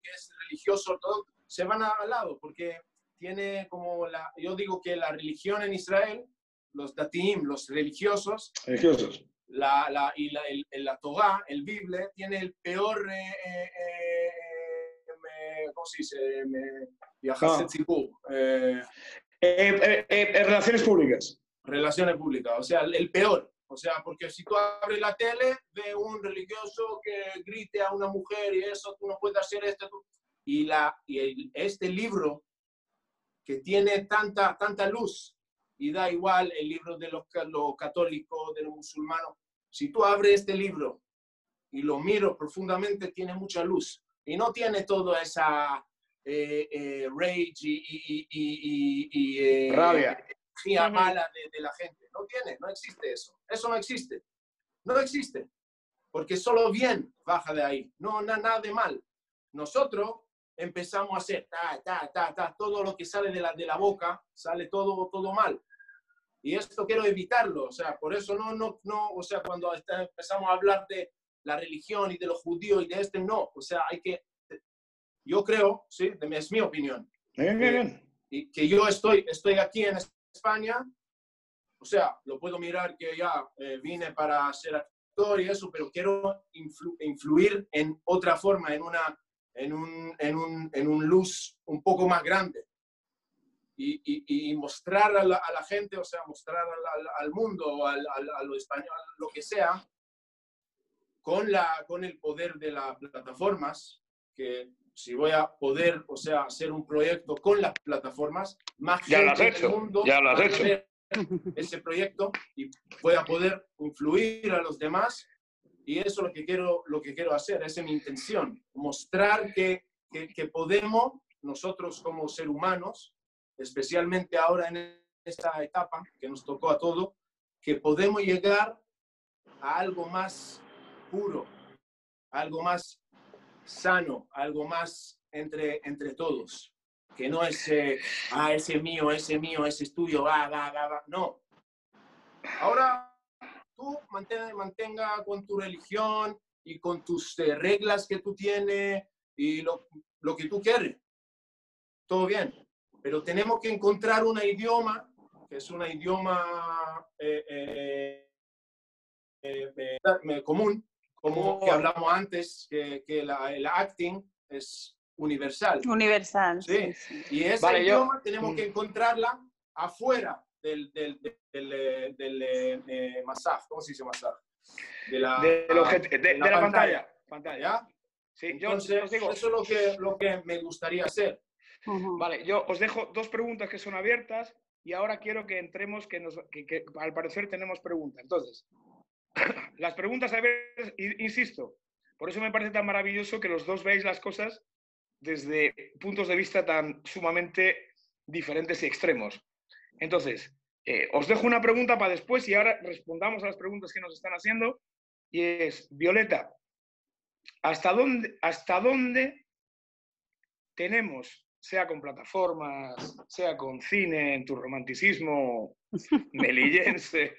que es religioso, todo, se van al lado porque tiene como la, yo digo que la religión en Israel, los datim, los religiosos, religiosos la, la, y la, el, la Torah, el Bible, tiene el peor, eh, eh, eh, ¿cómo se dice? Viajarse ah. relaciones públicas. Relaciones públicas, o sea, el peor. O sea, porque si tú abres la tele, ve un religioso que grite a una mujer y eso, tú no puedes hacer esto. Y, la, y este libro que tiene tanta, tanta luz y da igual el libro de los, católicos, de los musulmanos. Si tú abres este libro y lo miro profundamente, tiene mucha luz y no tiene toda esa eh, eh, rage y, y, y eh, rabia mala de, la gente. No tiene, no existe eso. Eso no existe. No existe. Porque solo bien baja de ahí. No, nada de mal. Nosotros empezamos a hacer ta, ta, ta, ta, todo lo que sale de la, de la boca, sale todo, todo mal. Y esto quiero evitarlo, o sea, por eso no, no, no, o sea, cuando empezamos a hablar de la religión y de los judíos y de este, no, o sea, hay que, yo creo, sí, es mi opinión. Bien, bien, bien. Y que yo estoy, estoy aquí en España, o sea, lo puedo mirar que ya eh, vine para ser actor y eso, pero quiero influir en otra forma, en una, en un, en un, en un luz un poco más grande y, mostrar a la, gente, o sea, mostrar al, mundo, al, a lo español, lo que sea, con, la, con el poder de las plataformas, que si voy a poder, o sea, hacer un proyecto con las plataformas, más ya gente del mundo ya lo has hecho. ese proyecto y voy a poder influir a los demás y eso es lo que quiero, lo que quiero hacer, esa es mi intención, mostrar que, que, que podemos, nosotros como seres humanos, especialmente ahora en esta etapa que nos tocó a todo, que podemos llegar a algo más puro, algo más sano, algo más entre, entre todos. que no es, eh, ah, ese mío, ese mío, ese estudio, va, va, va, va. No. Ahora tú mantenga, mantenga con tu religión y con tus eh, reglas que tú tienes y lo, lo que tú quieres. Todo bien. Pero tenemos que encontrar un idioma, que es un idioma eh, eh, eh, eh, común, como que hablamos antes, que, que la, el acting es universal. Universal. Sí. sí, sí. Y esa Vale, yo- idioma tenemos que encontrarla afuera del, del, del, del, del, eh, eh, masaje. ¿Cómo se dice masaje? De la, Del objet- de, de la la pantalla. pantalla. ¿Ya? Sí, yo Entonces, os digo, eso es lo que, lo que me gustaría hacer. Vale, yo os dejo dos preguntas que son abiertas y ahora quiero que entremos, que, al parecer tenemos preguntas. Entonces, [COUGHS] las preguntas abiertas, insisto, por eso me parece tan maravilloso que los dos veáis las cosas desde puntos de vista tan sumamente diferentes y extremos. Entonces, eh, os dejo una pregunta para después y ahora respondamos a las preguntas que nos están haciendo. Y es, Violeta, ¿hasta dónde, hasta dónde tenemos, sea con plataformas, sea con cine, en tu romanticismo [LAUGHS] melillense,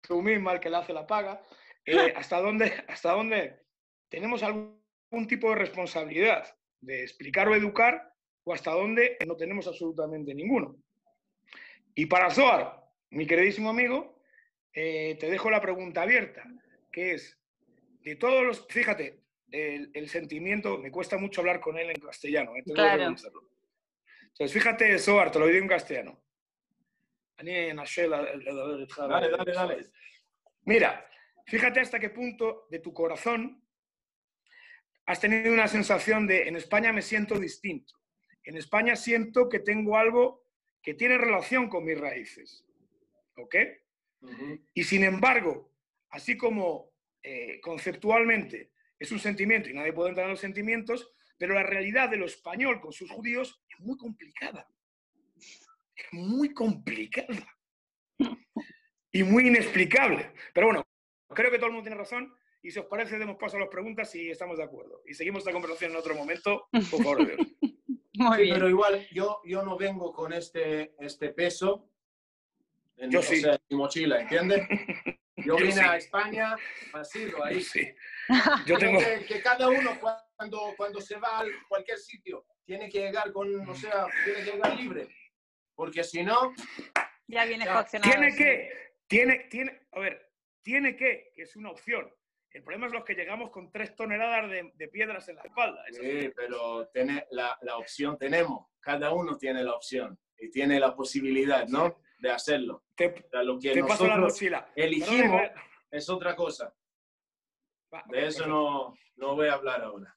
tú misma el que le hace la paga, eh, [LAUGHS] ¿hasta, dónde, ¿hasta dónde tenemos algún tipo de responsabilidad de explicar o educar o hasta dónde no tenemos absolutamente ninguno? Y para Zoar, mi queridísimo amigo, eh, te dejo la pregunta abierta, que es, de todos los, fíjate, el, el sentimiento, me cuesta mucho hablar con él en castellano, eh, Claro. Entonces, fíjate, Zoar, te lo digo en castellano. Dale, dale, dale. Mira, fíjate hasta qué punto de tu corazón has tenido una sensación de, en España me siento distinto. En España siento que tengo algo que tiene relación con mis raíces. ¿Ok? Y sin embargo, así como eh, conceptualmente es un sentimiento y nadie puede entrar en los sentimientos, pero la realidad de lo español con sus judíos es muy complicada. Es muy complicada. [LAUGHS] Y muy inexplicable. Pero bueno, creo que todo el mundo tiene razón. Y si os parece, demos paso a las preguntas y estamos de acuerdo. Y seguimos esta conversación en otro momento, por favor de Dios. [LAUGHS] Muy Sí, bien. pero igual yo, yo no vengo con este, este peso en Yo o sí. sea, mi mochila, ¿entiendes? [LAUGHS] Yo vine sí. a España, vacío ahí. Sí. [LAUGHS] Yo tengo... Que, que cada uno cuando, cuando se va a cualquier sitio tiene que llegar con, o sea, tiene que llegar libre. Porque si no, Ya vienes Ya. coaccionado. Tiene sí. que, tiene, tiene, a ver, tiene que, que es una opción. El problema es los que llegamos con tres toneladas de, de piedras en la espalda. Sí, pero tiene, la, la opción tenemos. Cada uno tiene la opción y tiene la posibilidad, ¿no? De hacerlo. Te, O sea, lo que te paso la nosotros mochila. elegimos es otra cosa. va, De eso no, no voy a hablar ahora.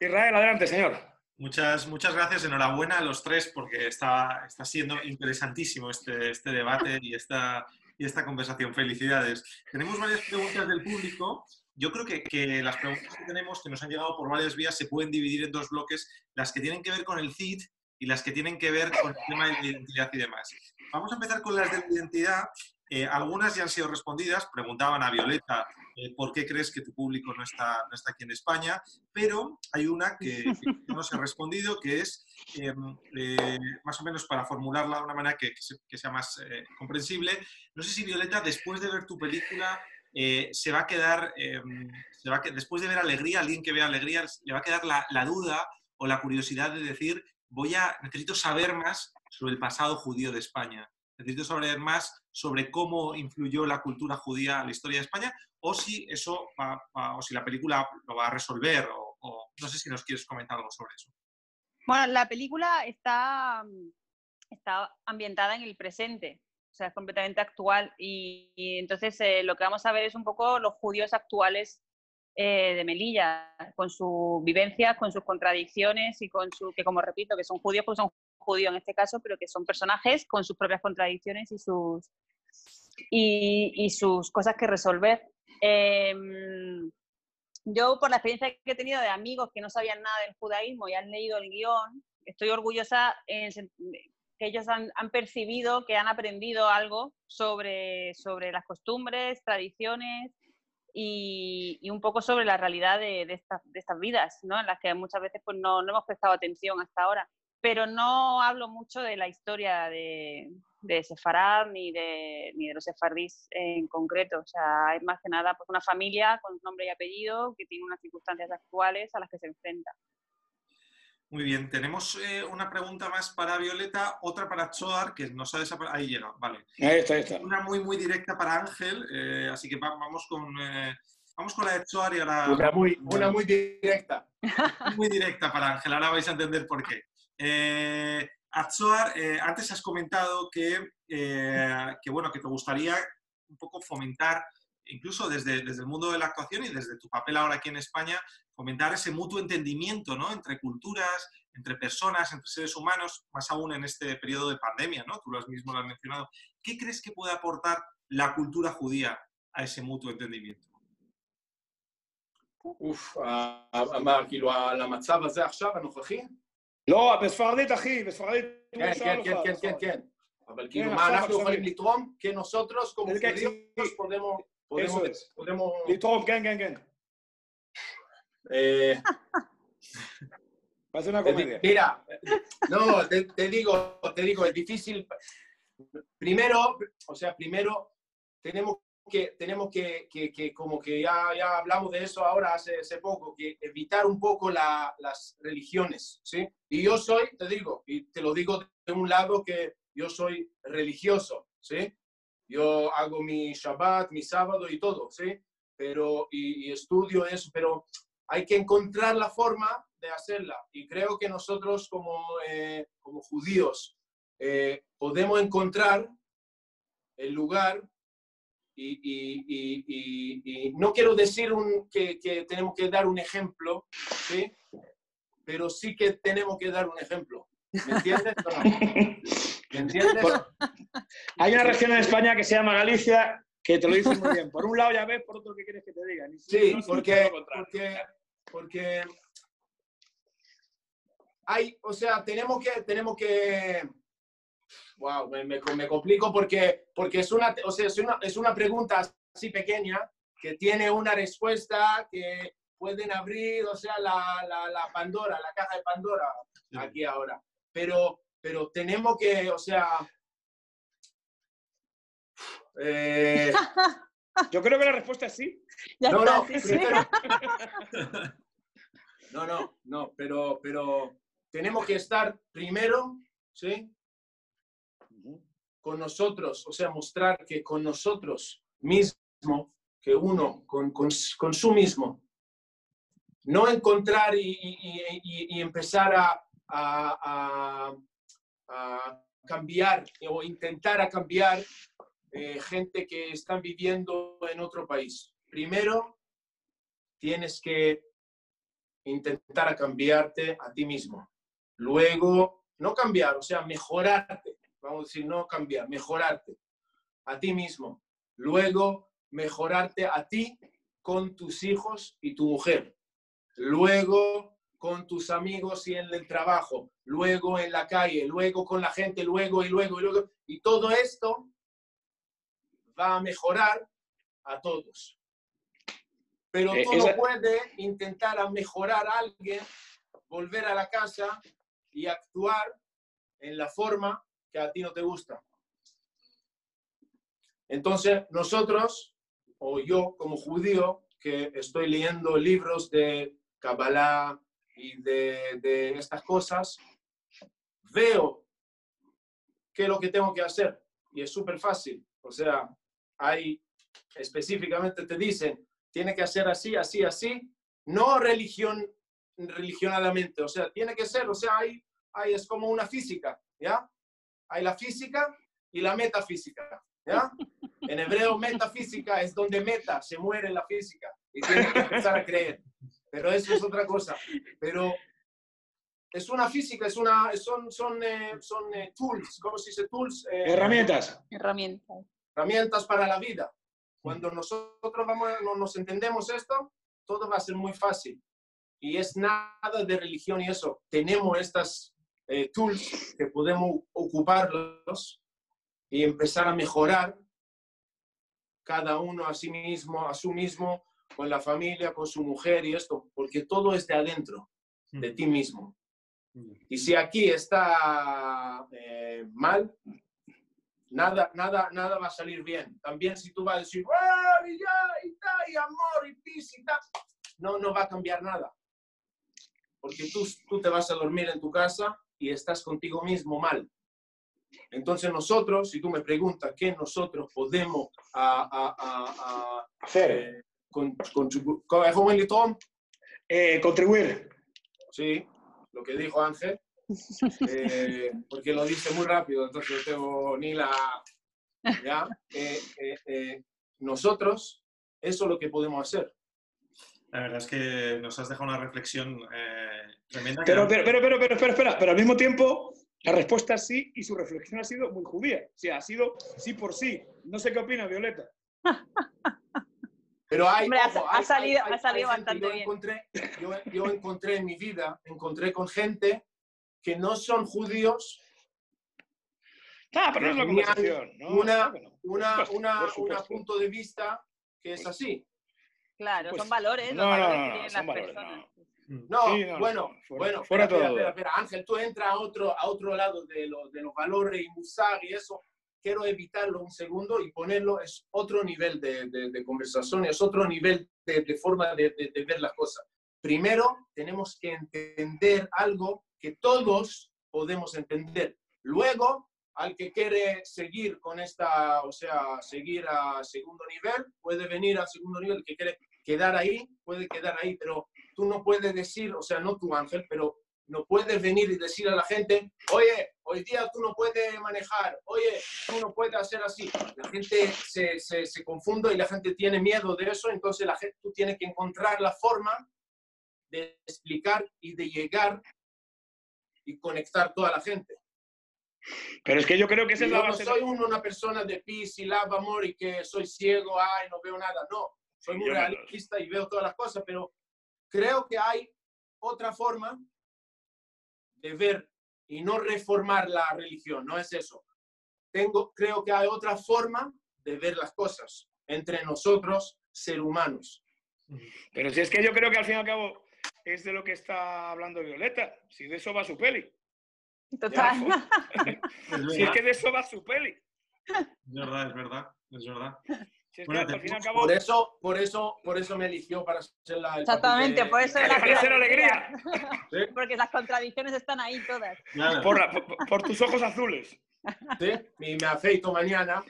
Israel, adelante, señor. Muchas, muchas gracias, enhorabuena a los tres porque está, está siendo interesantísimo este, este debate y esta, y esta conversación. Felicidades. Tenemos varias preguntas del público. Yo creo que, que las preguntas que tenemos, que nos han llegado por varias vías, se pueden dividir en dos bloques, las que tienen que ver con el CID y las que tienen que ver con el tema de la identidad y demás. Vamos a empezar con las de la identidad. Eh, algunas ya han sido respondidas. Preguntaban a Violeta eh, por qué crees que tu público no está, no está aquí en España, pero hay una que, no se ha respondido, que es eh, eh, más o menos para formularla de una manera que, que se- que sea más comprensible. No sé si Violeta, después de ver tu película, se va a quedar, eh, se va a después de ver Alegría, alguien que vea Alegría, le va a quedar la duda o la curiosidad de decir, voy a, necesito saber más sobre el pasado judío de España. Necesito saber más sobre cómo influyó la cultura judía a la historia de España, o si eso va- o si la película lo va a resolver, o, no sé si nos quieres comentar algo sobre eso. Bueno, la película está, está ambientada en el presente, o sea, es completamente actual. Y, y entonces eh, lo que vamos a ver es un poco los judíos actuales eh, de Melilla, con su vivencia, con sus contradicciones y con su, que como repito, que son judíos, pues son judíos en este caso, pero que son personajes con sus propias contradicciones y sus, y, y sus cosas que resolver. Em, yo, por la experiencia que he tenido de amigos que no sabían nada del judaísmo y han leído el guion, estoy orgullosa en que ellos han, han percibido, que han aprendido algo sobre, sobre las costumbres, tradiciones y, y un poco sobre la realidad de, de, estas, de estas vidas, ¿no? En las que muchas veces pues, no, no hemos prestado atención hasta ahora. Pero no hablo mucho de la historia de, de Sefarad ni de, ni de los sefardís en concreto. O sea, es más que nada pues, una familia con nombre y apellido que tiene unas circunstancias actuales a las que se enfrenta. Muy bien, tenemos eh, una pregunta más para Violeta, otra para Choar, que no ha desaparecido. Ahí llega, vale. Ahí está, ahí está. Una muy, muy directa para Ángel, eh, así que va- vamos con, eh, vamos con la de Choar y ahora... Una muy, una muy directa. muy directa para Ángel, ahora vais a entender por qué. Eh, Atzoar, eh, antes has comentado que, eh, que, bueno, que te gustaría un poco fomentar, incluso desde, desde el mundo de la actuación y desde tu papel ahora aquí en España, fomentar ese mutuo entendimiento ¿no? entre culturas, entre personas, entre seres humanos, más aún en este periodo de pandemia, ¿no? tú lo has mismo lo has mencionado. ¿Qué crees que puede aportar la cultura judía a ese mutuo entendimiento? אוף, ה- ה- מה, כאילו, למצב הזה עכשיו, הנוכחי? לא, בספרדית, אחי, בספרדית. הוא כן, שאל כן, אותך, כן, כן, נכון. כן, כן. אבל כאילו, עכשיו, מה אנחנו עכשיו. יכולים לתרום? que nosotros, como Es que judíos, sí. Podemos, Eso es. Podemos... Listo, gang, gang, gang. Eh... Va a ser una comedia. Mira, no, te, te, digo, te digo, es difícil. Primero, o sea, primero tenemos que, tenemos que, que, que como que ya, ya, hablamos de eso ahora hace, hace, poco, que evitar un poco la, las religiones, ¿sí? Y yo soy, te digo, y te lo digo de un lado que yo soy religioso, ¿sí? Yo hago mi Shabbat, mi sábado y todo, ¿sí? Pero, y, estudio eso, pero hay que encontrar la forma de hacerla. Y creo que nosotros como, eh, como judíos eh, podemos encontrar el lugar y, y- y- y- y no quiero decir un- que, que tenemos que dar un ejemplo, ¿sí? pero sí que tenemos que dar un ejemplo. ¿Me entiendes? [LAUGHS] ¿Me entiendes? Por- Hay una región en España que se llama Galicia que te lo dice muy bien. Por un lado ya ves, por otro, ¿qué quieres que te diga? Ni Sí, no porque, porque, porque hay, o sea, tenemos que, tenemos que, wow, me, me- me complico porque, porque es una, o sea, es una, es una pregunta así pequeña que tiene una respuesta que pueden abrir, o sea, la, la, la Pandora, la caja de Pandora aquí ahora. Pero, pero tenemos que, o sea, eh, [LAUGHS] Yo creo que la respuesta es sí. Ya no, está, no, sí, [LAUGHS] no, no, no, pero, pero tenemos que estar primero, ¿sí? Con nosotros, o sea, mostrar que con nosotros mismo, que uno, con, con, con su mismo, no encontrar y, y- y- y- y empezar a, a- cambiar o intentar a cambiar eh, gente que están viviendo en otro país. Primero, tienes que intentar a cambiarte a ti mismo. Luego, no cambiar, o sea, mejorarte. Vamos a decir, no cambiar, mejorarte a ti mismo. Luego, mejorarte a ti con tus hijos y tu mujer. Luego, con tus amigos y en el trabajo. Luego, en la calle. Luego, con la gente. Luego, y luego, y luego. Y todo esto va a mejorar a todos. Pero Eh, esa- no puedes intentar a mejorar a alguien, volver a la casa y actuar en la forma que a ti no te gusta. Entonces, nosotros, o yo como judío, que estoy leyendo libros de Kabbalah y de, de estas cosas, veo qué es lo que tengo que hacer. Y es súper fácil. O sea, hay específicamente te dicen, tiene que hacer así, así, así, no religión, religionadamente, o sea, tiene que ser, o sea, hay, hay, es como una física, ¿ya? Hay la física y la metafísica, ¿ya? En hebreo, metafísica es donde meta, se muere la física y tiene que empezar a creer. Pero eso es otra cosa. Pero es una física, es una, son, son, eh, son eh, tools, ¿cómo se dice tools? Eh, Herramientas. Herramientas. herramientas para la vida. Cuando nosotros vamos, no nos entendemos esto, todo va a ser muy fácil. Y es nada de religión y eso. Tenemos estas eh, tools que podemos ocuparlos y empezar a mejorar cada uno a sí mismo, a su mismo, con la familia, con su mujer y esto, porque todo es de adentro, de ti mismo. Y si aquí está eh, mal, nada, nada, nada va a salir bien. También si tú vas a decir, y ya, y, y amor, y pis, y no, no va a cambiar nada. Porque tú, tú te vas a dormir en tu casa y estás contigo mismo mal. Entonces nosotros, si tú me preguntas qué nosotros podemos hacer, eh, con, contribuir, eh, contribuir. Sí, lo que dijo Ángel, [LAUGHS] eh, porque lo dice muy rápido, entonces no tengo ni la... ¿ya? [LAUGHS] Eh, eh, nosotros, eso es lo que podemos hacer. La verdad es que nos has dejado una reflexión tremenda. Pero, pero, pero, pero, pero, espera, espera, pero al mismo tiempo la respuesta es sí y su reflexión ha sido muy judía. O sea, ha sido sí por sí. No sé qué opina Violeta. [LAUGHS] Pero hay, ha, salido, ha salido bastante yo bien. Encontré, yo, yo, encontré en mi vida, encontré con gente que no son judíos. Ah, pero no es la conversación, ¿no? Una, una, una, una, punto de vista que es así. Claro, pues, son valores, no, los valores no, no, tienen son las valores, personas. No, Sí, no, bueno, fuera- bueno, fuera espera, todo espera, duda. espera, espera. Ángel, tú entras a otro, a otro lado de, lo- de los valores y musar y eso. Quiero evitarlo un segundo y ponerlo, es otro nivel de, de- de conversación, es otro nivel de, de forma de, ver las cosas. Primero, tenemos que entender algo que todos podemos entender. Luego, al que quiere seguir con esta, o sea, seguir a segundo nivel, puede venir al segundo nivel. El que quiere quedar ahí, puede quedar ahí, pero tú no puedes decir, o sea, no tú, Ángel, pero no puedes venir y decir a la gente, oye, hoy día tú no puedes manejar, oye, tú no puedes hacer así. La gente se, se, se confunde y la gente tiene miedo de eso, entonces la gente, tú tienes que encontrar la forma de explicar y de llegar y conectar toda la gente. Pero es que yo creo que esa es la no base. soy un- una persona de pis y love, amor, y que soy ciego, ay, no veo nada. No, soy muy Yo realista y veo todas las cosas, pero creo que hay otra forma ver y no reformar la religión, no es eso. Tengo, creo que hay otra forma de ver las cosas entre nosotros, ser humanos. Pero si es que yo creo que al fin y al cabo es de lo que está hablando Violeta. Si de eso va su peli. Total. Es [LAUGHS] Si es que de eso va su peli. es verdad, es verdad, es verdad. Si es Bueno, que al fin y al tenemos- cabo. Por eso, por eso, por eso me eligió para ser la. Exactamente, de- por eso era hacer alegría. [LAUGHS] ¿Sí? Porque las contradicciones están ahí todas. Claro. Por, la- por- por tus ojos azules. ¿Sí? Y me afeito mañana.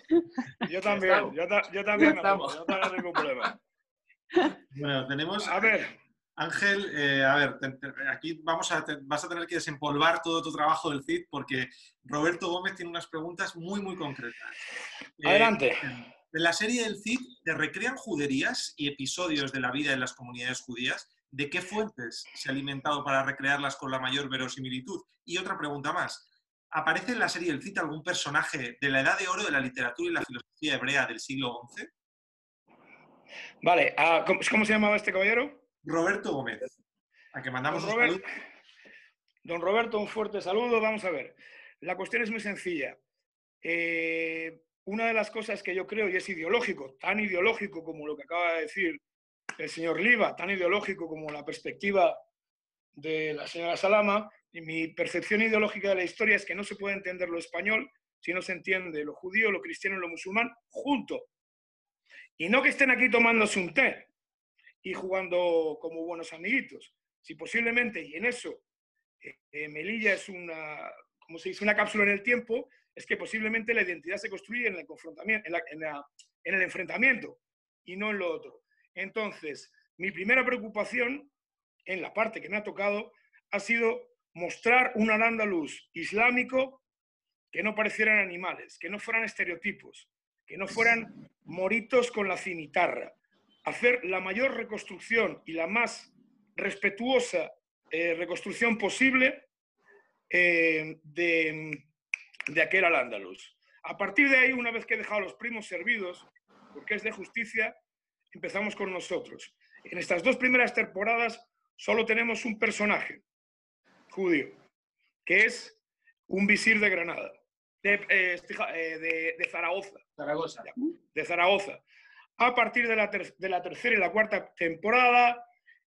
Yo también. Yo, ta- yo también. Yo no tengo ningún problema. Bueno, tenemos. A ver. Ángel, eh, a ver, te- te- aquí vamos a, te- vas a tener que desempolvar todo tu trabajo del CID porque Roberto Gómez tiene unas preguntas muy, muy concretas. Eh, Adelante. En la serie del CID te recrean juderías y episodios de la vida en las comunidades judías. ¿De qué fuentes se ha alimentado para recrearlas con la mayor verosimilitud? Y otra pregunta más. ¿Aparece en la serie del CID algún personaje de la edad de oro de la literatura y la filosofía hebrea del siglo XI? Vale. ah, ¿cómo, se llamaba este caballero? Roberto Gómez, a que mandamos Don un Robert- saludo. Don Roberto, un fuerte saludo. Vamos a ver. La cuestión es muy sencilla. Eh, una de las cosas que yo creo, y es ideológico, tan ideológico como lo que acaba de decir el señor Liva, tan ideológico como la perspectiva de la señora Salama, y mi percepción ideológica de la historia es que no se puede entender lo español si no se entiende lo judío, lo cristiano y lo musulmán junto. Y no que estén aquí tomándose un té y jugando como buenos amiguitos. Si posiblemente, y en eso eh, eh, Melilla es una, como se dice, una cápsula en el tiempo, es que posiblemente la identidad se construye en el confrontamiento, en, el enfrentamiento y no en lo otro. Entonces, mi primera preocupación en la parte que me ha tocado ha sido mostrar un al-Ándalus islámico que no parecieran animales, que no fueran estereotipos, que no fueran moritos con la cimitarra. Hacer la mayor reconstrucción y la más respetuosa eh, reconstrucción posible eh, de, de aquel al-Ándalus. A partir de ahí, una vez que he dejado los primos servidos, porque es de justicia, empezamos con nosotros. En estas dos primeras temporadas solo tenemos un personaje judío, que es un visir de Granada, de, eh, Estija- eh, de- de Zaragoza Zaragoza. de Zaragoza. A partir de la, de la tercera y la cuarta temporada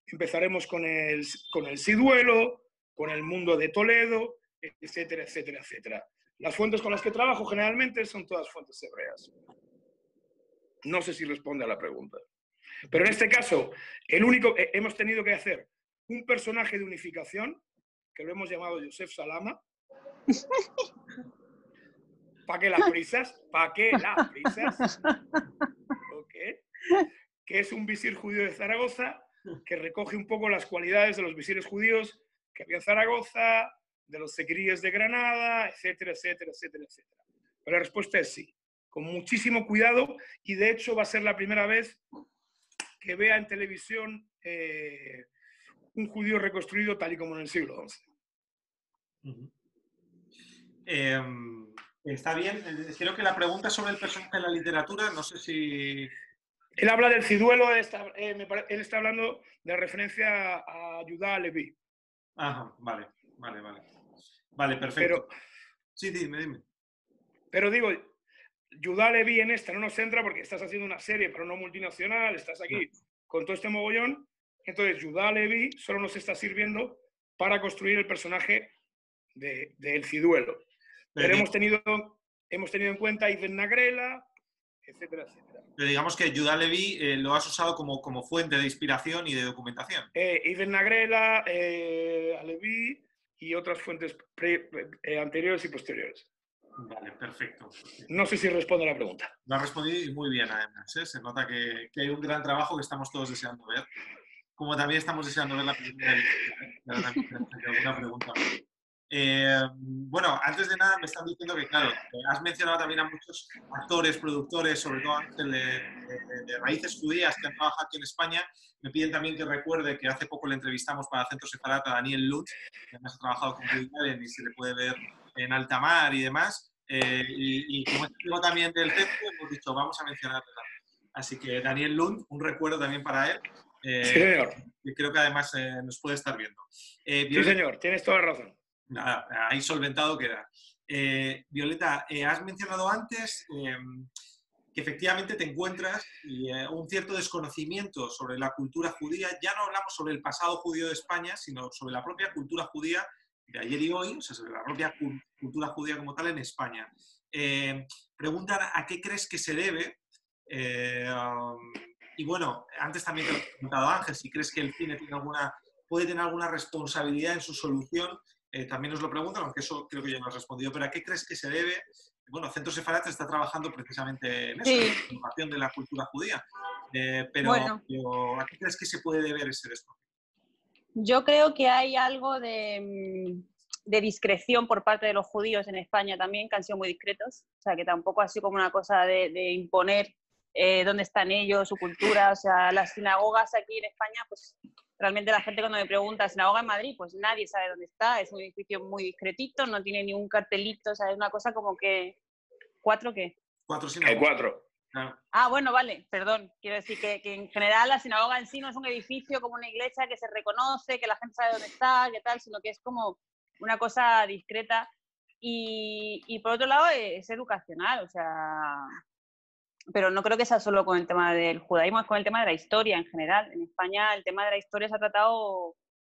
empezaremos con el, con el Siduelo, con el mundo de Toledo, etcétera, etcétera, etcétera. Las fuentes con las que trabajo generalmente son todas fuentes hebreas. No sé si responde a la pregunta. Pero en este caso, el único, hemos tenido que hacer un personaje de unificación, que lo hemos llamado Joseph Salama. [LAUGHS] ¿Para qué las prisas? ¿Para qué las prisas? Que es un visir judío de Zaragoza que recoge un poco las cualidades de los visires judíos que había en Zaragoza, de los sequíes de Granada, etcétera, etcétera, etcétera, etcétera. Pero la respuesta es sí, con muchísimo cuidado y de hecho va a ser la primera vez que vea en televisión eh, un judío reconstruido tal y como en el siglo XI. Em, está bien, eh, creo que la pregunta sobre el personaje de la literatura, no sé si... Él habla del ciduelo, él está, eh, él está hablando de referencia a Judá Levi. Ajá, vale, vale, vale. Vale, perfecto. sí, dime, dime. Pero digo, Judá Levi en esta no nos entra porque estás haciendo una serie, pero no multinacional, estás aquí con todo este mogollón. Entonces, Judá Levi solo nos está sirviendo para construir el personaje del de, Ciduelo. Pero, hemos, tenido, hemos tenido en cuenta a Iven Nagrela, etcétera, etcétera. Pero digamos que Judá Levi eh, lo has usado como, como fuente de inspiración y de documentación. Eh, Nagrela, eh, Levi y otras fuentes eh, anteriores y posteriores. Vale, perfecto, No sé si responde a la pregunta. Lo ha respondido muy bien, además. ¿eh? Se nota que, que, hay un gran trabajo que estamos todos deseando ver. Como también estamos deseando ver la película de alguna pregunta. Eh, bueno, antes de nada me están diciendo que, claro, has mencionado también a muchos actores, productores, sobre todo de, raíces judías que han trabajado aquí en España. Me piden también que recuerde que hace poco le entrevistamos para Centro Separat a Daniel Lutz, que además ha trabajado con Woody y se le puede ver en alta mar y demás. Eh, y, como digo también del centro, hemos dicho, vamos a mencionarle Así que Daniel Lund, un recuerdo también para él. Eh, sí, señor. Y creo que además nos puede estar viendo. sí, señor, tienes toda la razón. Nada, ahí solventado queda. Eh, Violeta, eh, has mencionado antes em, que efectivamente te encuentras eh, un cierto desconocimiento sobre la cultura judía. Ya no hablamos sobre el pasado judío de España, sino sobre la propia cultura judía de ayer y hoy, o sea, sobre la propia cultura judía como tal en España. Em, preguntan a qué crees que se debe. Um, y bueno, antes también te he preguntado Ángel, si crees que el cine tiene alguna, puede tener alguna responsabilidad en su solución eh, también nos lo preguntan, aunque eso creo que ya me has respondido, pero ¿a qué crees que se debe? Bueno, Centro Sefarat está trabajando precisamente en eso, en la información de la cultura judía, eh, pero, ¿a qué crees que se puede deber ese desconocimiento? Yo creo que hay algo de, mm, de, discreción por parte de los judíos en España también, que han sido muy discretos, o sea, que tampoco ha sido como una cosa de, de imponer eh, dónde están ellos, su cultura, o sea, las sinagogas aquí en España, pues realmente la gente cuando me pregunta, ¿sinagoga en Madrid? Pues nadie sabe dónde está, es un edificio muy discretito, no tiene ni un cartelito, o sea, es una cosa como que... ¿Cuatro qué? Cuatro sinagogas. Hay cuatro. Ah, bueno, vale, perdón. Quiero decir que, que, en general la sinagoga en sí no es un edificio como una iglesia que se reconoce, que la gente sabe dónde está, qué tal, sino que es como una cosa discreta. Y, y por otro lado es educacional, o sea, pero no creo que sea solo con el tema del judaísmo, es con el tema de la historia en general. En España el tema de la historia se ha tratado,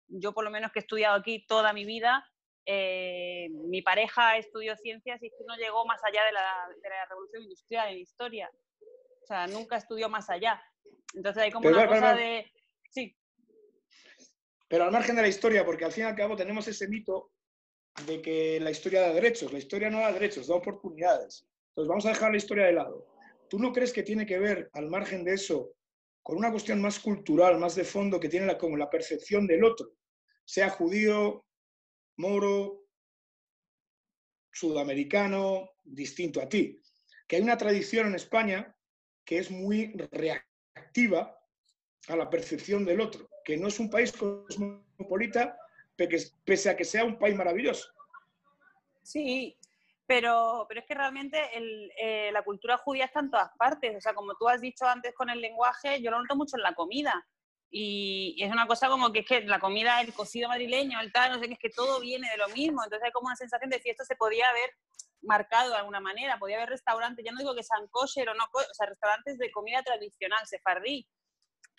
yo por lo menos que he estudiado aquí toda mi vida, eh, mi pareja estudió ciencias y no llegó más allá de la, de la, revolución industrial en historia. O sea, nunca estudió más allá. Entonces hay como una cosa de... Sí. Pero al margen de la historia, porque al fin y al cabo tenemos ese mito de que la historia da derechos. La historia no da derechos, da oportunidades. Entonces vamos a dejar la historia de lado. ¿Tú no crees que tiene que ver, al margen de eso, con una cuestión más cultural, más de fondo, que tiene la, como la percepción del otro, sea judío, moro, sudamericano, distinto a ti? Que hay una tradición en España que es muy reactiva a la percepción del otro, que no es un país cosmopolita, pese a que sea un país maravilloso. Sí, pero, pero es que realmente eh, la cultura judía está en todas partes. O sea, como tú has dicho antes con el lenguaje, yo lo noto mucho en la comida. Y, es una cosa como que es que la comida, el cocido madrileño, el tal, no sé qué, es que todo viene de lo mismo. Entonces hay como una sensación de si esto se podía haber marcado de alguna manera. Podía haber restaurantes, ya no digo que sean kosher o no, o sea, restaurantes de comida tradicional, sefardí,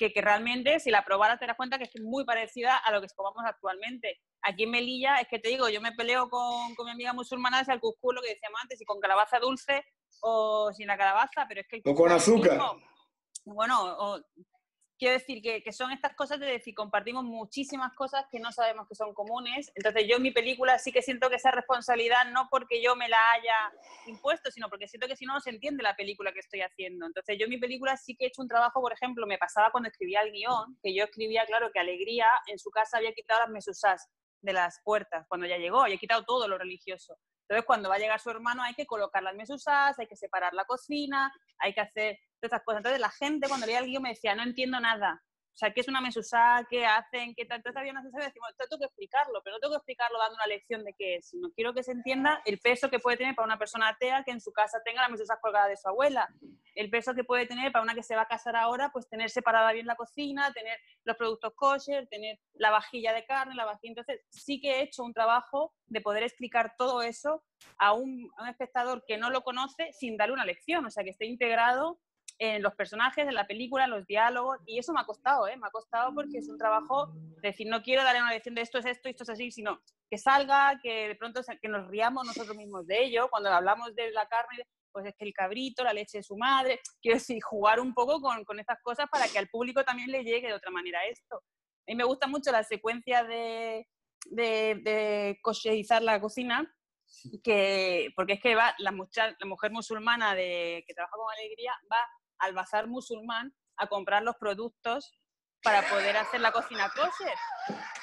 que, que realmente si la probaras te das cuenta que es muy parecida a lo que comamos actualmente. Aquí en Melilla, es que te digo, yo me peleo con, con mi amiga musulmana hacia el cuscús, lo que decíamos antes, y con calabaza dulce o sin la calabaza, pero es que... El o con azúcar. bueno, o, quiero decir que, son estas cosas de decir, compartimos muchísimas cosas que no sabemos que son comunes. Entonces yo en mi película sí que siento que esa responsabilidad no porque yo me la haya impuesto, sino porque siento que si no, no se entiende la película que estoy haciendo. Entonces yo en mi película sí que he hecho un trabajo, por ejemplo, me pasaba cuando escribía el guion, que yo escribía, claro, que Alegría en su casa había quitado las mesusas de las puertas cuando ya llegó, había quitado todo lo religioso. Entonces, cuando va a llegar su hermano, hay que colocar las mesas, hay que separar la cocina, hay que hacer todas estas cosas. Entonces, la gente cuando leía el guion me decía, no entiendo nada. O sea, ¿qué es una mesusa? ¿Qué hacen? ¿Qué tal? Entonces había una sensación de decir, tengo que explicarlo, pero no tengo que explicarlo dando una lección de qué es, sino quiero que se entienda el peso que puede tener para una persona atea que en su casa tenga la mesusa colgada de su abuela, el peso que puede tener para una que se va a casar ahora, pues tener separada bien la cocina, tener los productos kosher, tener la vajilla de carne, la vajilla. Entonces, sí que he hecho un trabajo de poder explicar todo eso a un, a un espectador que no lo conoce sin darle una lección, o sea, que esté integrado en los personajes, en la película, en los diálogos, y eso me ha costado, ¿eh? me ha costado porque es un trabajo de decir, no quiero darle una lección de esto es esto, esto es así, sino que salga, que de pronto que nos riamos nosotros mismos de ello, cuando hablamos de la carne, pues es que el cabrito, la leche de su madre, quiero decir, jugar un poco con, con estas cosas para que al público también le llegue de otra manera esto. A mí me gusta mucho la secuencia de, de, de la cocina, que, porque es que va la, mucha, la mujer musulmana de, que trabaja con alegría va al bazar musulmán a comprar los productos para poder hacer la cocina kosher.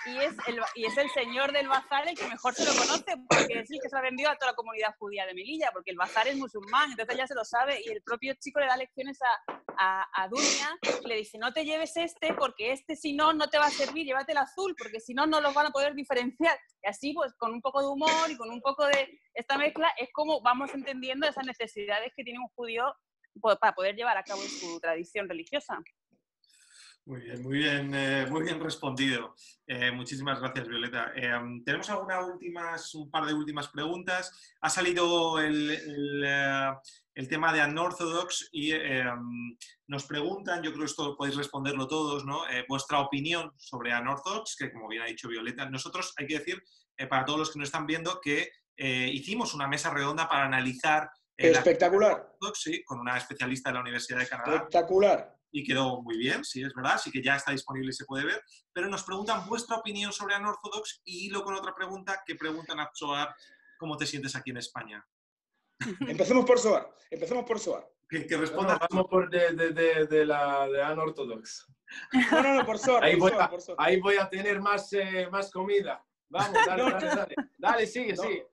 Y es, el, y es el señor del bazar el que mejor se lo conoce, porque es el que se ha vendido a toda la comunidad judía de Melilla, porque el bazar es musulmán, entonces ya se lo sabe, y el propio chico le da lecciones a, a, a Dunia, le dice, no te lleves este, porque este si no, no te va a servir, llévate el azul, porque si no, no los van a poder diferenciar. Y así, pues, con un poco de humor y con un poco de esta mezcla, es como vamos entendiendo esas necesidades que tiene un judío para poder llevar a cabo su tradición religiosa. Muy bien, muy bien, eh, muy bien respondido. Eh, muchísimas gracias, Violeta. Eh, tenemos algunas últimas, un par de últimas preguntas. Ha salido el, el, tema de Unorthodox y nos preguntan, yo creo que esto podéis responderlo todos, ¿no? Vuestra opinión sobre Unorthodox, que como bien ha dicho Violeta, nosotros hay que decir, para todos los que nos están viendo, que hicimos una mesa redonda para analizar Espectacular. Sí, con una especialista de la Universidad de Canadá. Espectacular. Y quedó muy bien, sí, es verdad, sí que ya está disponible y se puede ver. Pero nos preguntan vuestra opinión sobre Unorthodox y hilo con otra pregunta que preguntan a Soar, ¿cómo te sientes aquí en España? [LAUGHS] Empecemos por Soar, empecemos por Soar. Que, que responda. No, vamos por de, de, de, de la de Unorthodox. No, no, no, por Soar. Ahí, por voy, Soar, a, por Soar. ahí voy a tener más, eh, más comida. Vamos, dale, dale, dale. Dale, sigue, No. sigue.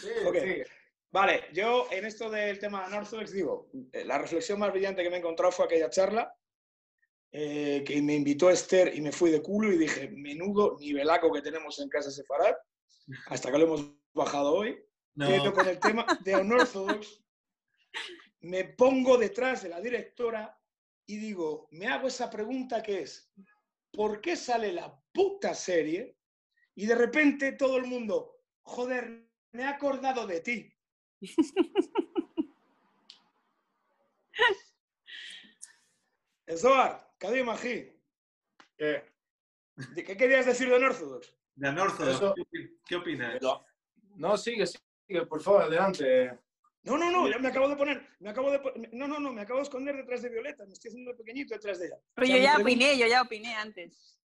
Sigue, Ok. sigue. Vale, yo en esto del tema de Northwest digo, eh, la reflexión más brillante que me he encontrado fue aquella charla eh, que me invitó Esther y me fui de culo y dije, menudo nivelaco que tenemos en casa Sefarad, hasta que lo hemos bajado hoy. No, con el tema de Unorthodox, me pongo detrás de la directora y digo, me hago esa pregunta que es, ¿por qué sale la puta serie y de repente todo el mundo, joder, me he acordado de ti? [LAUGHS] Zohar, Kadim Mají, ¿Qué? ¿de ¿qué querías decir de Unorthodox? de Unorthodox, Eso- ¿qué- ¿qué opinas? No, no, sigue, sigue, por favor, adelante. No, no, no, ya me acabo de poner, me acabo de no, no, no, me acabo de esconder detrás de Violeta, me estoy haciendo pequeñito detrás de ella. Pero O sea, yo ya pregunta- opiné, yo ya opiné antes.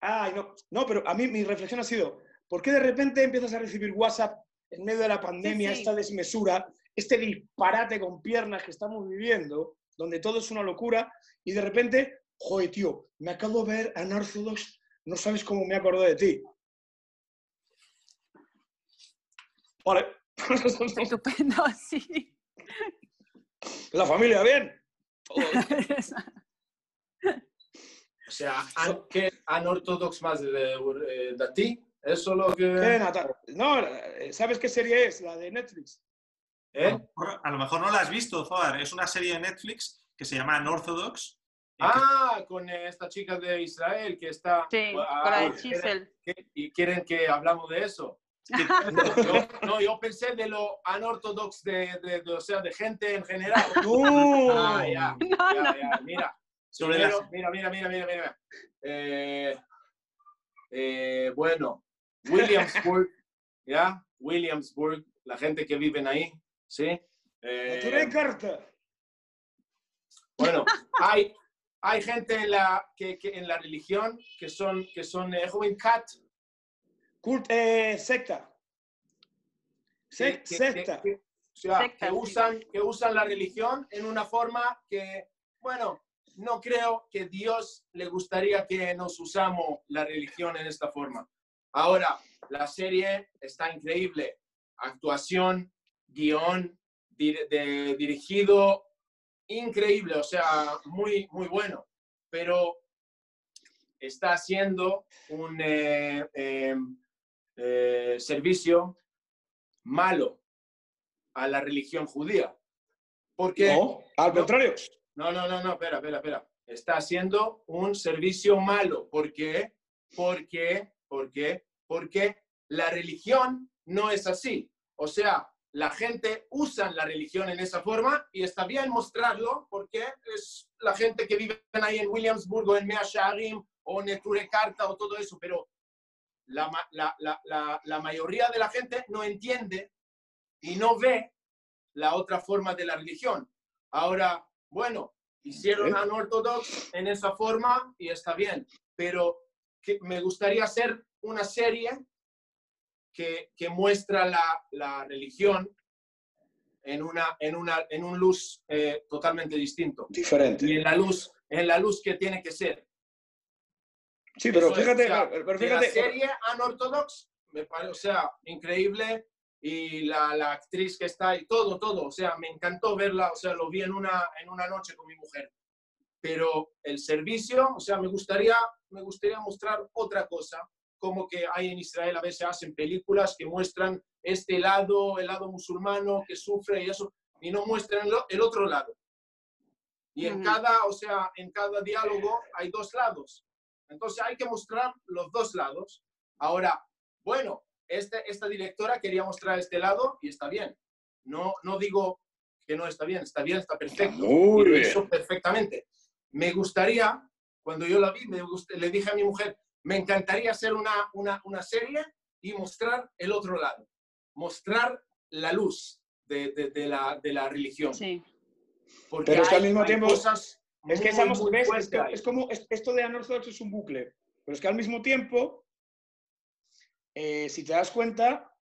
Ay, no, no, pero a mí mi reflexión ha sido, ¿por qué de repente empiezas a recibir WhatsApp en medio de la pandemia, Sí, sí. esta desmesura, este disparate con piernas que estamos viviendo, donde todo es una locura, y de repente, joder, tío, me acabo de ver a no sabes cómo me acordé de ti. Vale. [LAUGHS] Estupendo, [LAUGHS] sí. La familia, bien. [LAUGHS] O sea, ¿qué anortodox más de, de, de ti? ¿Eso lo que...? No, eh, ¿sabes qué serie es? La de Netflix. A ¿Eh? lo mejor- A lo mejor no la has visto, Zohar. Es una serie de Netflix que se llama Unorthodox. eh, que- Ah, con esta chica de Israel que está... Sí, Ah, con la de quieren- Chisel. y quieren que hablamos de eso. [LAUGHS] Yo, no, yo pensé de lo unorthodox de, de, de- o sea, de gente en general. [LAUGHS] ¡No! Ah, ya, No, ya, no. ya, mira. Sobre mira, mira, mira, mira, mira. Eh, eh, bueno, Williamsburg, ¿ya? Williamsburg, la gente que viven ahí, ¿sí? Eh, carta. bueno, [LAUGHS] hay, hay gente en la, que, que en la religión que son, que son eh, joven cat, Cult, eh, secta. que- secta. que- o sea, Secta, que sí. usan, que usan la religión en una forma que, bueno, no creo que Dios le gustaría que nos usamos la religión en esta forma. Ahora, la serie está increíble. Actuación, guion, dir- de- dirigido, increíble, o sea, muy, muy bueno. Pero está haciendo un eh, eh, eh, servicio malo a la religión judía. Porque No, al No. contrario. no, no, no, no, espera, espera, espera. Está haciendo un servicio malo. ¿Por qué? Porque, ¿por qué? Porque la religión no es así. O sea, la gente usa la religión en esa forma y está bien mostrarlo porque es la gente que vive ahí en Williamsburg o en Mea Shearim o en Neture Carta o todo eso, pero la, la- la- la- mayoría de la gente no entiende y no ve la otra forma de la religión. Ahora, bueno, hicieron a Unorthodox en esa forma y está bien, pero que me gustaría hacer una serie que, que muestra la, la religión en, una, en, una, en un luz eh, totalmente distinto Diferente. y en la luz, en la luz que tiene que ser. Sí, pero Eso es, fíjate, o sea, pero fíjate, la serie Unorthodox, me parece, o sea, increíble. Y la, la actriz que está y todo, todo. O sea, me encantó verla. O sea, lo vi en una, en una noche con mi mujer. Pero el servicio, o sea, me gustaría, me gustaría mostrar otra cosa. Como que hay en Israel a veces hacen películas que muestran este lado, el lado musulmano que sufre y eso, y no muestran el otro lado. Y en cada, o sea, en cada diálogo hay dos lados. Entonces hay que mostrar los dos lados. Ahora, bueno, este, esta directora quería mostrar este lado y está bien. No, no digo que no está bien, está bien, está perfecto. Muy y lo bien. hizo perfectamente. Me gustaría, cuando yo la vi, me le dije a mi mujer, me encantaría hacer una, una, una serie y mostrar el otro lado. Mostrar la luz de, de- de la, de la religión. Sí. Porque Pero es que al mismo tiempo- cosas Es que estamos, muy ¿ves? ahí. es como, es- esto de Unorthodox es un bucle, pero es que al mismo tiempo, eh, si te das cuenta,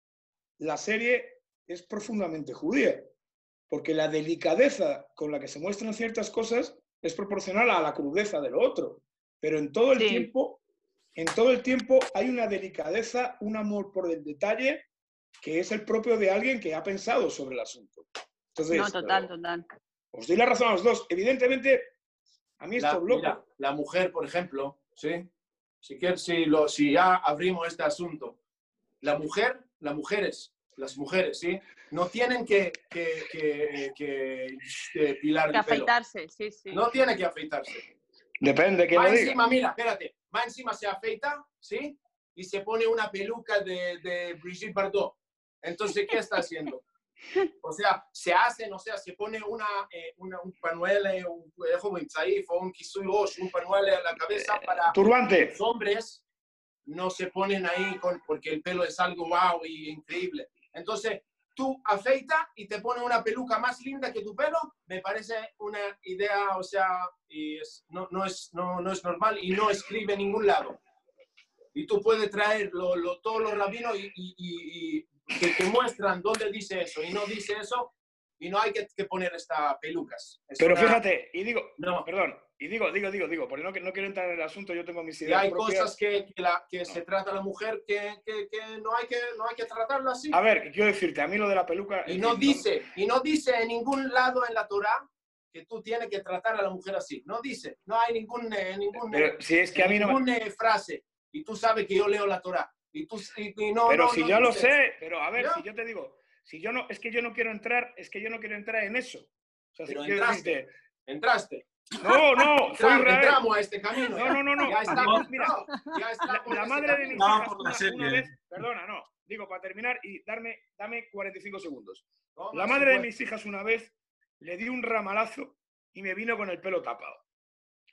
la serie es profundamente judía, porque la delicadeza con la que se muestran ciertas cosas es proporcional a la crudeza de lo otro, pero en todo el Sí. tiempo, en todo el tiempo hay una delicadeza, un amor por el detalle que es el propio de alguien que ha pensado sobre el asunto. Entonces, No, total, total. os doy la razón a los dos. Evidentemente, a mí La, esto mira, la mujer, por ejemplo, ¿sí? Si, lo, si ya abrimos este asunto, la mujer, las mujeres, las mujeres, ¿sí? No tienen que, que, que, que depilar Que el pelo. afeitarse, sí, sí. No tiene que afeitarse. Depende que Va lo diga. encima, mira, espérate, va encima, se afeita, ¿sí? Y se pone una peluca de, de Brigitte Bardot. Entonces, ¿qué está haciendo? [LAUGHS] O sea, se hacen, o sea, se pone una, eh, una- un panuelo, un, un tzaif o un kisui un panuelo en la cabeza para Turbante. los hombres no se ponen ahí con, porque el pelo es algo wow y increíble. Entonces, tú afeita y te pone una peluca más linda que tu pelo, me parece una idea, o sea, y es- no, no, es, no, no es normal y no escribe en ningún lado. Y tú puedes traer lo- lo- todos los rabinos y, y- y- y que te muestran dónde dice eso y no dice eso, y no hay que, que poner estas pelucas. Es Pero una- fíjate, y digo, No. perdón, y digo, digo, digo, digo, porque no, no quiero entrar en el asunto, yo tengo mis Y ideas hay propias. cosas que, que, la- que se trata a la mujer que, que, que no hay que no hay que tratarla así. A ver, quiero decirte, a mí lo de la peluca... Y no dice, y no dice en ningún lado en la Torah que tú tienes que tratar a la mujer así. No dice, no hay ningún, eh, ningún, Pero si es que a mí no... me- eh, frase. Y tú sabes que yo leo la Torah. Y tú y, y no, Pero no, si yo lo sé, pero a ver, si yo te digo, si yo no, es que yo no quiero entrar, es que yo no quiero entrar en eso. O sea, si Pero quiero entraste. decirte, Entraste. No, no, fue [LAUGHS] Entra- Israel. entramos a este camino. No, no, no, no. Ya estamos, Mira, no, ya La, estamos la en madre de mis hijas la una, una vez, perdona, no, digo, para terminar y darme, dame 45 segundos. La madre de mis hijas una vez le di un ramalazo y me vino con el pelo tapado.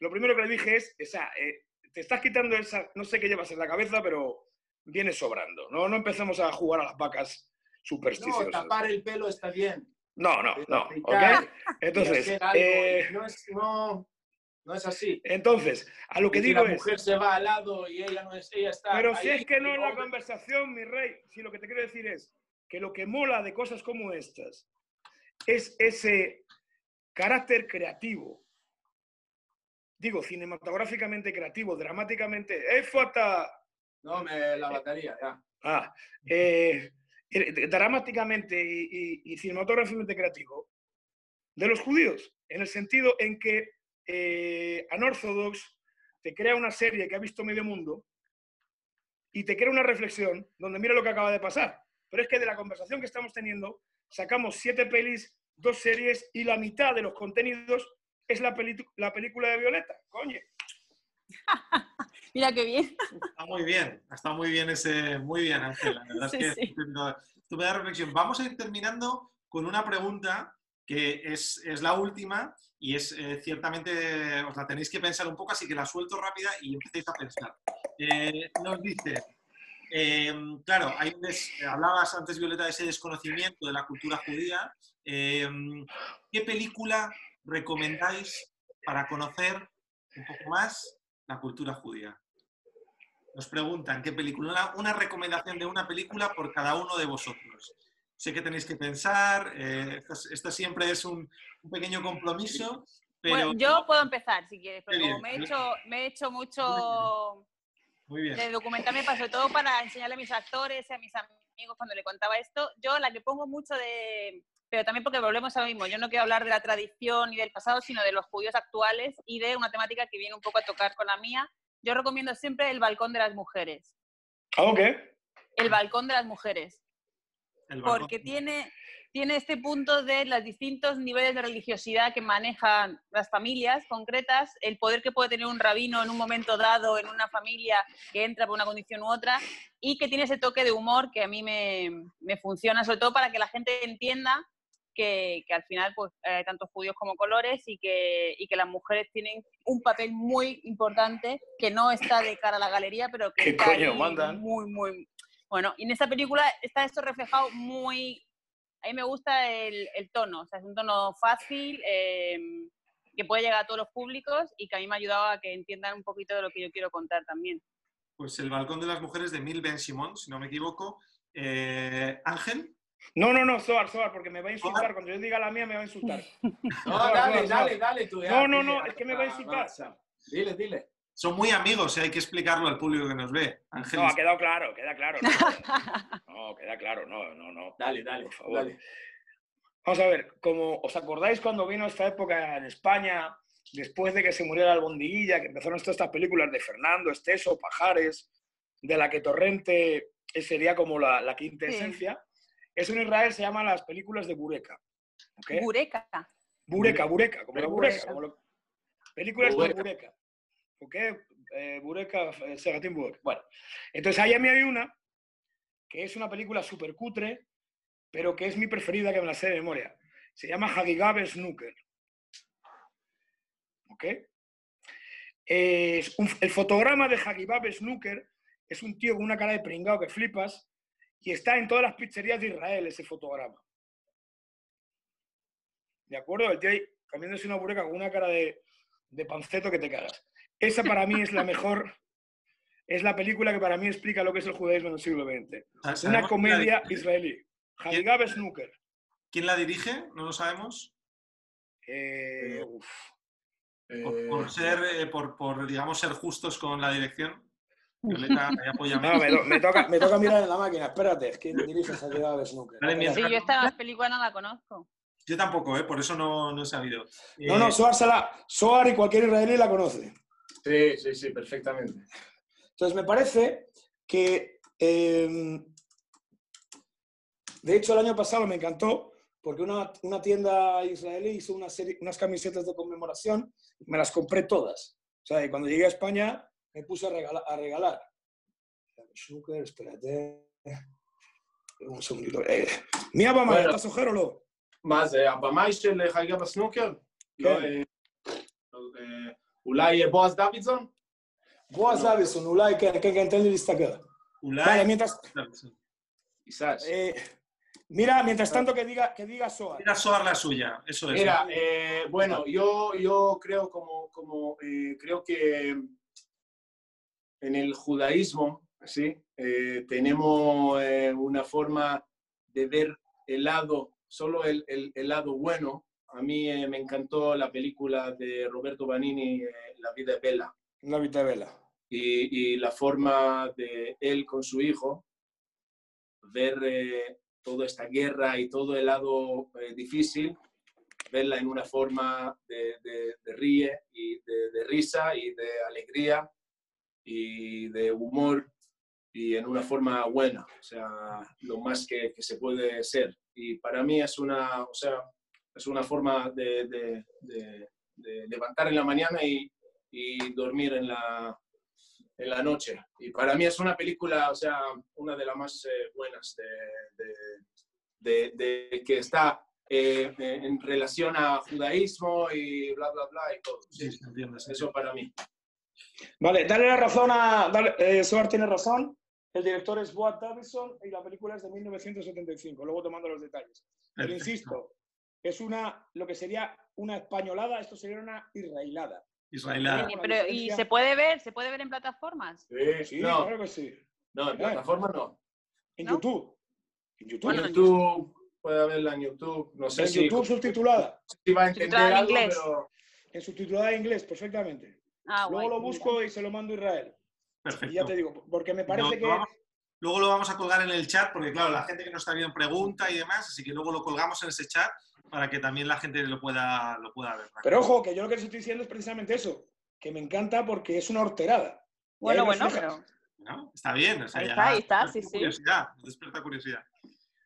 Lo primero que le dije es, o sea, eh, te estás quitando esa, no sé qué llevas en la cabeza, pero viene sobrando. No, no empecemos a jugar a las vacas No, supersticiosas. tapar el pelo está bien. No, no, no. Entonces, algo, eh, no, es, no, no es así. entonces, a lo que si digo la es, mujer se va al lado y ella no es, ella está. pero si es que no es la conversación, mi rey, si lo que te quiero decir es que lo que mola de cosas como estas es ese carácter creativo. Digo, cinematográficamente creativo, dramáticamente. ¡Eh, fata! No, me la batería, ya. Ah, eh, dramáticamente y, y- cinematográficamente creativo de los judíos, en el sentido en que eh, te crea una serie que ha visto medio mundo y te crea una reflexión donde mira lo que acaba de pasar. Pero es que de la conversación que estamos teniendo sacamos siete pelis, dos series y la mitad de los contenidos es la, la película de Violeta. Coño. [LAUGHS] Mira qué bien. Está muy bien, está muy bien ese, muy bien, Ángel. La verdad Sí, es que sí. estupenda reflexión. Vamos a ir terminando con una pregunta que es, es la última y es eh, ciertamente, os la tenéis que pensar un poco, así que la suelto rápida y empecéis a pensar. Eh, nos dice, eh, claro, des- hablabas antes, Violeta, de ese desconocimiento de la cultura judía. Eh, ¿Qué película recomendáis para conocer un poco más la cultura judía? Nos preguntan qué película. Una, una recomendación de una película por cada uno de vosotros. Sé que tenéis que pensar, eh, esto, es- esto siempre es un, un pequeño compromiso, pero Bueno, yo puedo empezar si quieres, pero como me he hecho, me he hecho mucho muy bien. de documentarme, para- sobre todo para enseñarle a mis actores y a mis amigos cuando le contaba esto, yo la que pongo mucho de, pero también porque volvemos a lo mismo, yo no quiero hablar de la tradición y del pasado, sino de los judíos actuales y de una temática que viene un poco a tocar con la mía. Yo recomiendo siempre el balcón de las mujeres. ¿Algo qué? El balcón de las mujeres. El balcón. porque tiene, tiene este punto de los distintos niveles de religiosidad que manejan las familias concretas, el poder que puede tener un rabino en un momento dado en una familia que entra por una condición u otra, y que tiene ese toque de humor que a mí me, me funciona, sobre todo para que la gente entienda que, que al final pues, hay tanto judíos como colores y que, y que las mujeres tienen un papel muy importante que no está de cara a la galería, pero que ¿Qué está coño ahí muy, muy... Bueno, y en esta película está esto reflejado muy... A mí me gusta el, el tono, o sea, es un tono fácil, eh, que puede llegar a todos los públicos y que a mí me ha ayudado a que entiendan un poquito de lo que yo quiero contar también. Pues El balcón de las mujeres de Mil Ben Simón, si no me equivoco. Eh, Ángel, No, no, no, Soar, Soar, porque me va a insultar. Cuando yo diga la mía, me va a insultar. [LAUGHS] No, Soar, dale, Soar, dale, Soar. dale tú. ya, No, no, no, es que me va a insultar. Dile, dile. Son muy amigos, eh, hay que explicarlo al público que nos ve. No, ha quedado claro, queda claro. No, [LAUGHS] no queda claro, no, no, no. Dale, dale, Por favor. dale. Vamos a ver, como os acordáis cuando vino esta época en España, después de que se muriera Albondiguilla, que empezaron todas estas películas de Fernando, Esteso, Pajares, de la que Torrente sería como la, la quinta Sí. esencia, eso en Israel se llaman las películas de Bureka. ¿ok? Bureka. Bureka, Bureka, como la bureka. Bureka. como lo- Películas de Bureka. ¿Ok? Eh, Bureka, eh, Segatín Bureka. Bueno, entonces ahí a mí hay una que es una película súper cutre, pero que es mi preferida, que me la sé de memoria. Se llama Hagigab Snooker. ¿Ok? Es el fotograma de Hagibab Snooker es un tío con una cara de pringao que flipas y está en todas las pizzerías de Israel ese fotograma. ¿De acuerdo? El tío ahí comiéndose una bureka con una cara de, de panceto que te cagas. Esa para mí es la mejor, es la película que para mí explica lo que es el judaísmo en el siglo XX. ¿sabemos Una comedia israelí. Hagigab Snooker. ¿Quién la dirige? No lo sabemos. Eh, uf. Por, Eh, por ser, eh, por, por, digamos, ser justos con la dirección. Violeta. [LAUGHS] No, me, to- me toca, me toca mirar en la máquina. Espérate, es que dirige Hagigab Snooker. Dale, Sí, yo esta película no la conozco. Yo tampoco, ¿eh? por eso no, no he sabido. No, no, Eh, Soar, Soar y cualquier israelí la conoce. Sí, sí, sí, perfectamente. Entonces, me parece que, eh, de hecho, el año pasado me encantó porque una, una tienda israelí hizo una serie, unas camisetas de conmemoración y me las compré todas. O sea, y cuando llegué a España me puse a regalar. A regalar. Snooker, espérate. un segundito. אה, מי הבמאי? bueno. אתה זוכר או לא? מה זה, הבמאי של חגיגה בסנוקר? לא, אה, לא, אה, אולי אה, בועז דוידזון? בועז אביסון, אולי כן, כן, כן, תן לי להסתכל. Ulay. Vale, mientras, quizás. eh, mira, mientras tanto que diga, que diga Soa. Mira Soar la suya, eso es. Mira, eh, bueno, yo, yo creo como, como eh, creo que en el judaísmo, ¿sí? Eh, tenemos eh, una forma de ver el lado, solo el, el- el lado bueno. a mí eh, me encantó la película de Roberto Banini, eh, La vida de Bella, Una vitavela. y, y la forma de él con su hijo, ver eh, toda esta guerra y todo el lado difícil, verla en una forma de, de- de ríe y de, de risa y de alegría y de humor y en una forma buena, o sea, lo más que, que se puede ser. Y para mí es una, o sea, es una forma de, de- de- de levantar en la mañana y, y dormir en la, en la noche. Y para mí es una película, o sea, una de las más eh, buenas de, de- de- de que está eh, en relación a judaísmo y bla, bla, bla y todo. Sí, Sí, se entiende, sí. eso para mí. Vale, dale la razón a. Dale, eh, Soar tiene razón. El director es Boat Davison y la película es de 1975. Luego te mando los detalles. Pero insisto, es una, lo que sería una españolada, esto sería una israelada. Israelada. Pero, ¿Y se puede ver? ¿Se puede ver en plataformas? Sí, Sí, no, claro que sí. no, en plataforma no. En ¿No? YouTube. En YouTube. Bueno, En YouTube, puede haberla en YouTube. No sé en si, YouTube subtitulada. si va a entender en algo, inglés. pero En subtitulada en inglés, perfectamente. Ah, Luego guay, lo mira. busco y se lo mando a Israel. Y Perfecto. ya te digo, porque me parece No, que. Luego lo vamos a colgar en el chat, porque claro, la gente que nos está viendo pregunta y demás, así que luego lo colgamos en ese chat para que también la gente lo pueda, lo pueda ver. Pero ojo, que yo lo que les estoy diciendo es precisamente eso. Que me encanta porque es una horterada. Bueno, bueno, pero ¿no? Está bien. o sea, Ahí ya- está, ahí está, sí, sí. Curiosidad, despierta curiosidad.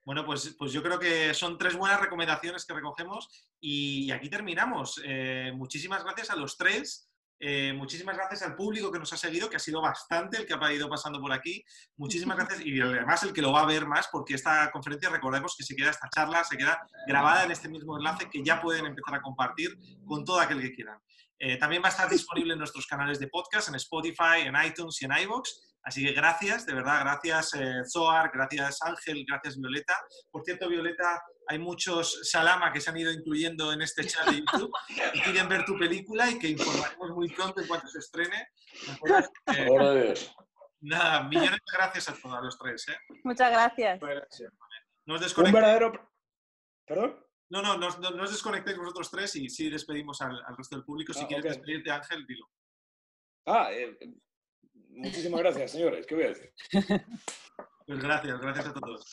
Bueno, pues, pues yo creo que son tres buenas recomendaciones que recogemos y aquí terminamos. Eh, muchísimas gracias a los tres. Eh, muchísimas gracias al público que nos ha seguido, que ha sido bastante el que ha ido pasando por aquí. Muchísimas [LAUGHS] gracias y además el que lo va a ver más, porque esta conferencia, recordemos que se queda esta charla, se queda grabada en este mismo enlace que ya pueden empezar a compartir con todo aquel que quieran. Eh, también va a estar [LAUGHS] disponible en nuestros canales de podcast, en Spotify, en iTunes y en iVoox. Así que gracias, de verdad, gracias eh, Zoar, gracias Ángel, gracias Violeta. Por cierto, Violeta, hay muchos Salama que se han ido incluyendo en este chat de YouTube y [LAUGHS] quieren ver tu película y que informaremos muy pronto en cuanto se estrene. [LAUGHS] Eh, Dios. nada, millones de gracias a todos los tres. ¿eh? muchas gracias. Un verdadero. ¿Perdón? no, no, no, os- no- no os desconectéis vosotros tres y sí despedimos al, al resto del público. Si Ah, quieres despedirte, Ángel, dilo. Ah, eh, muchísimas gracias, señores. ¿Qué voy a decir? Pues gracias, gracias a todos.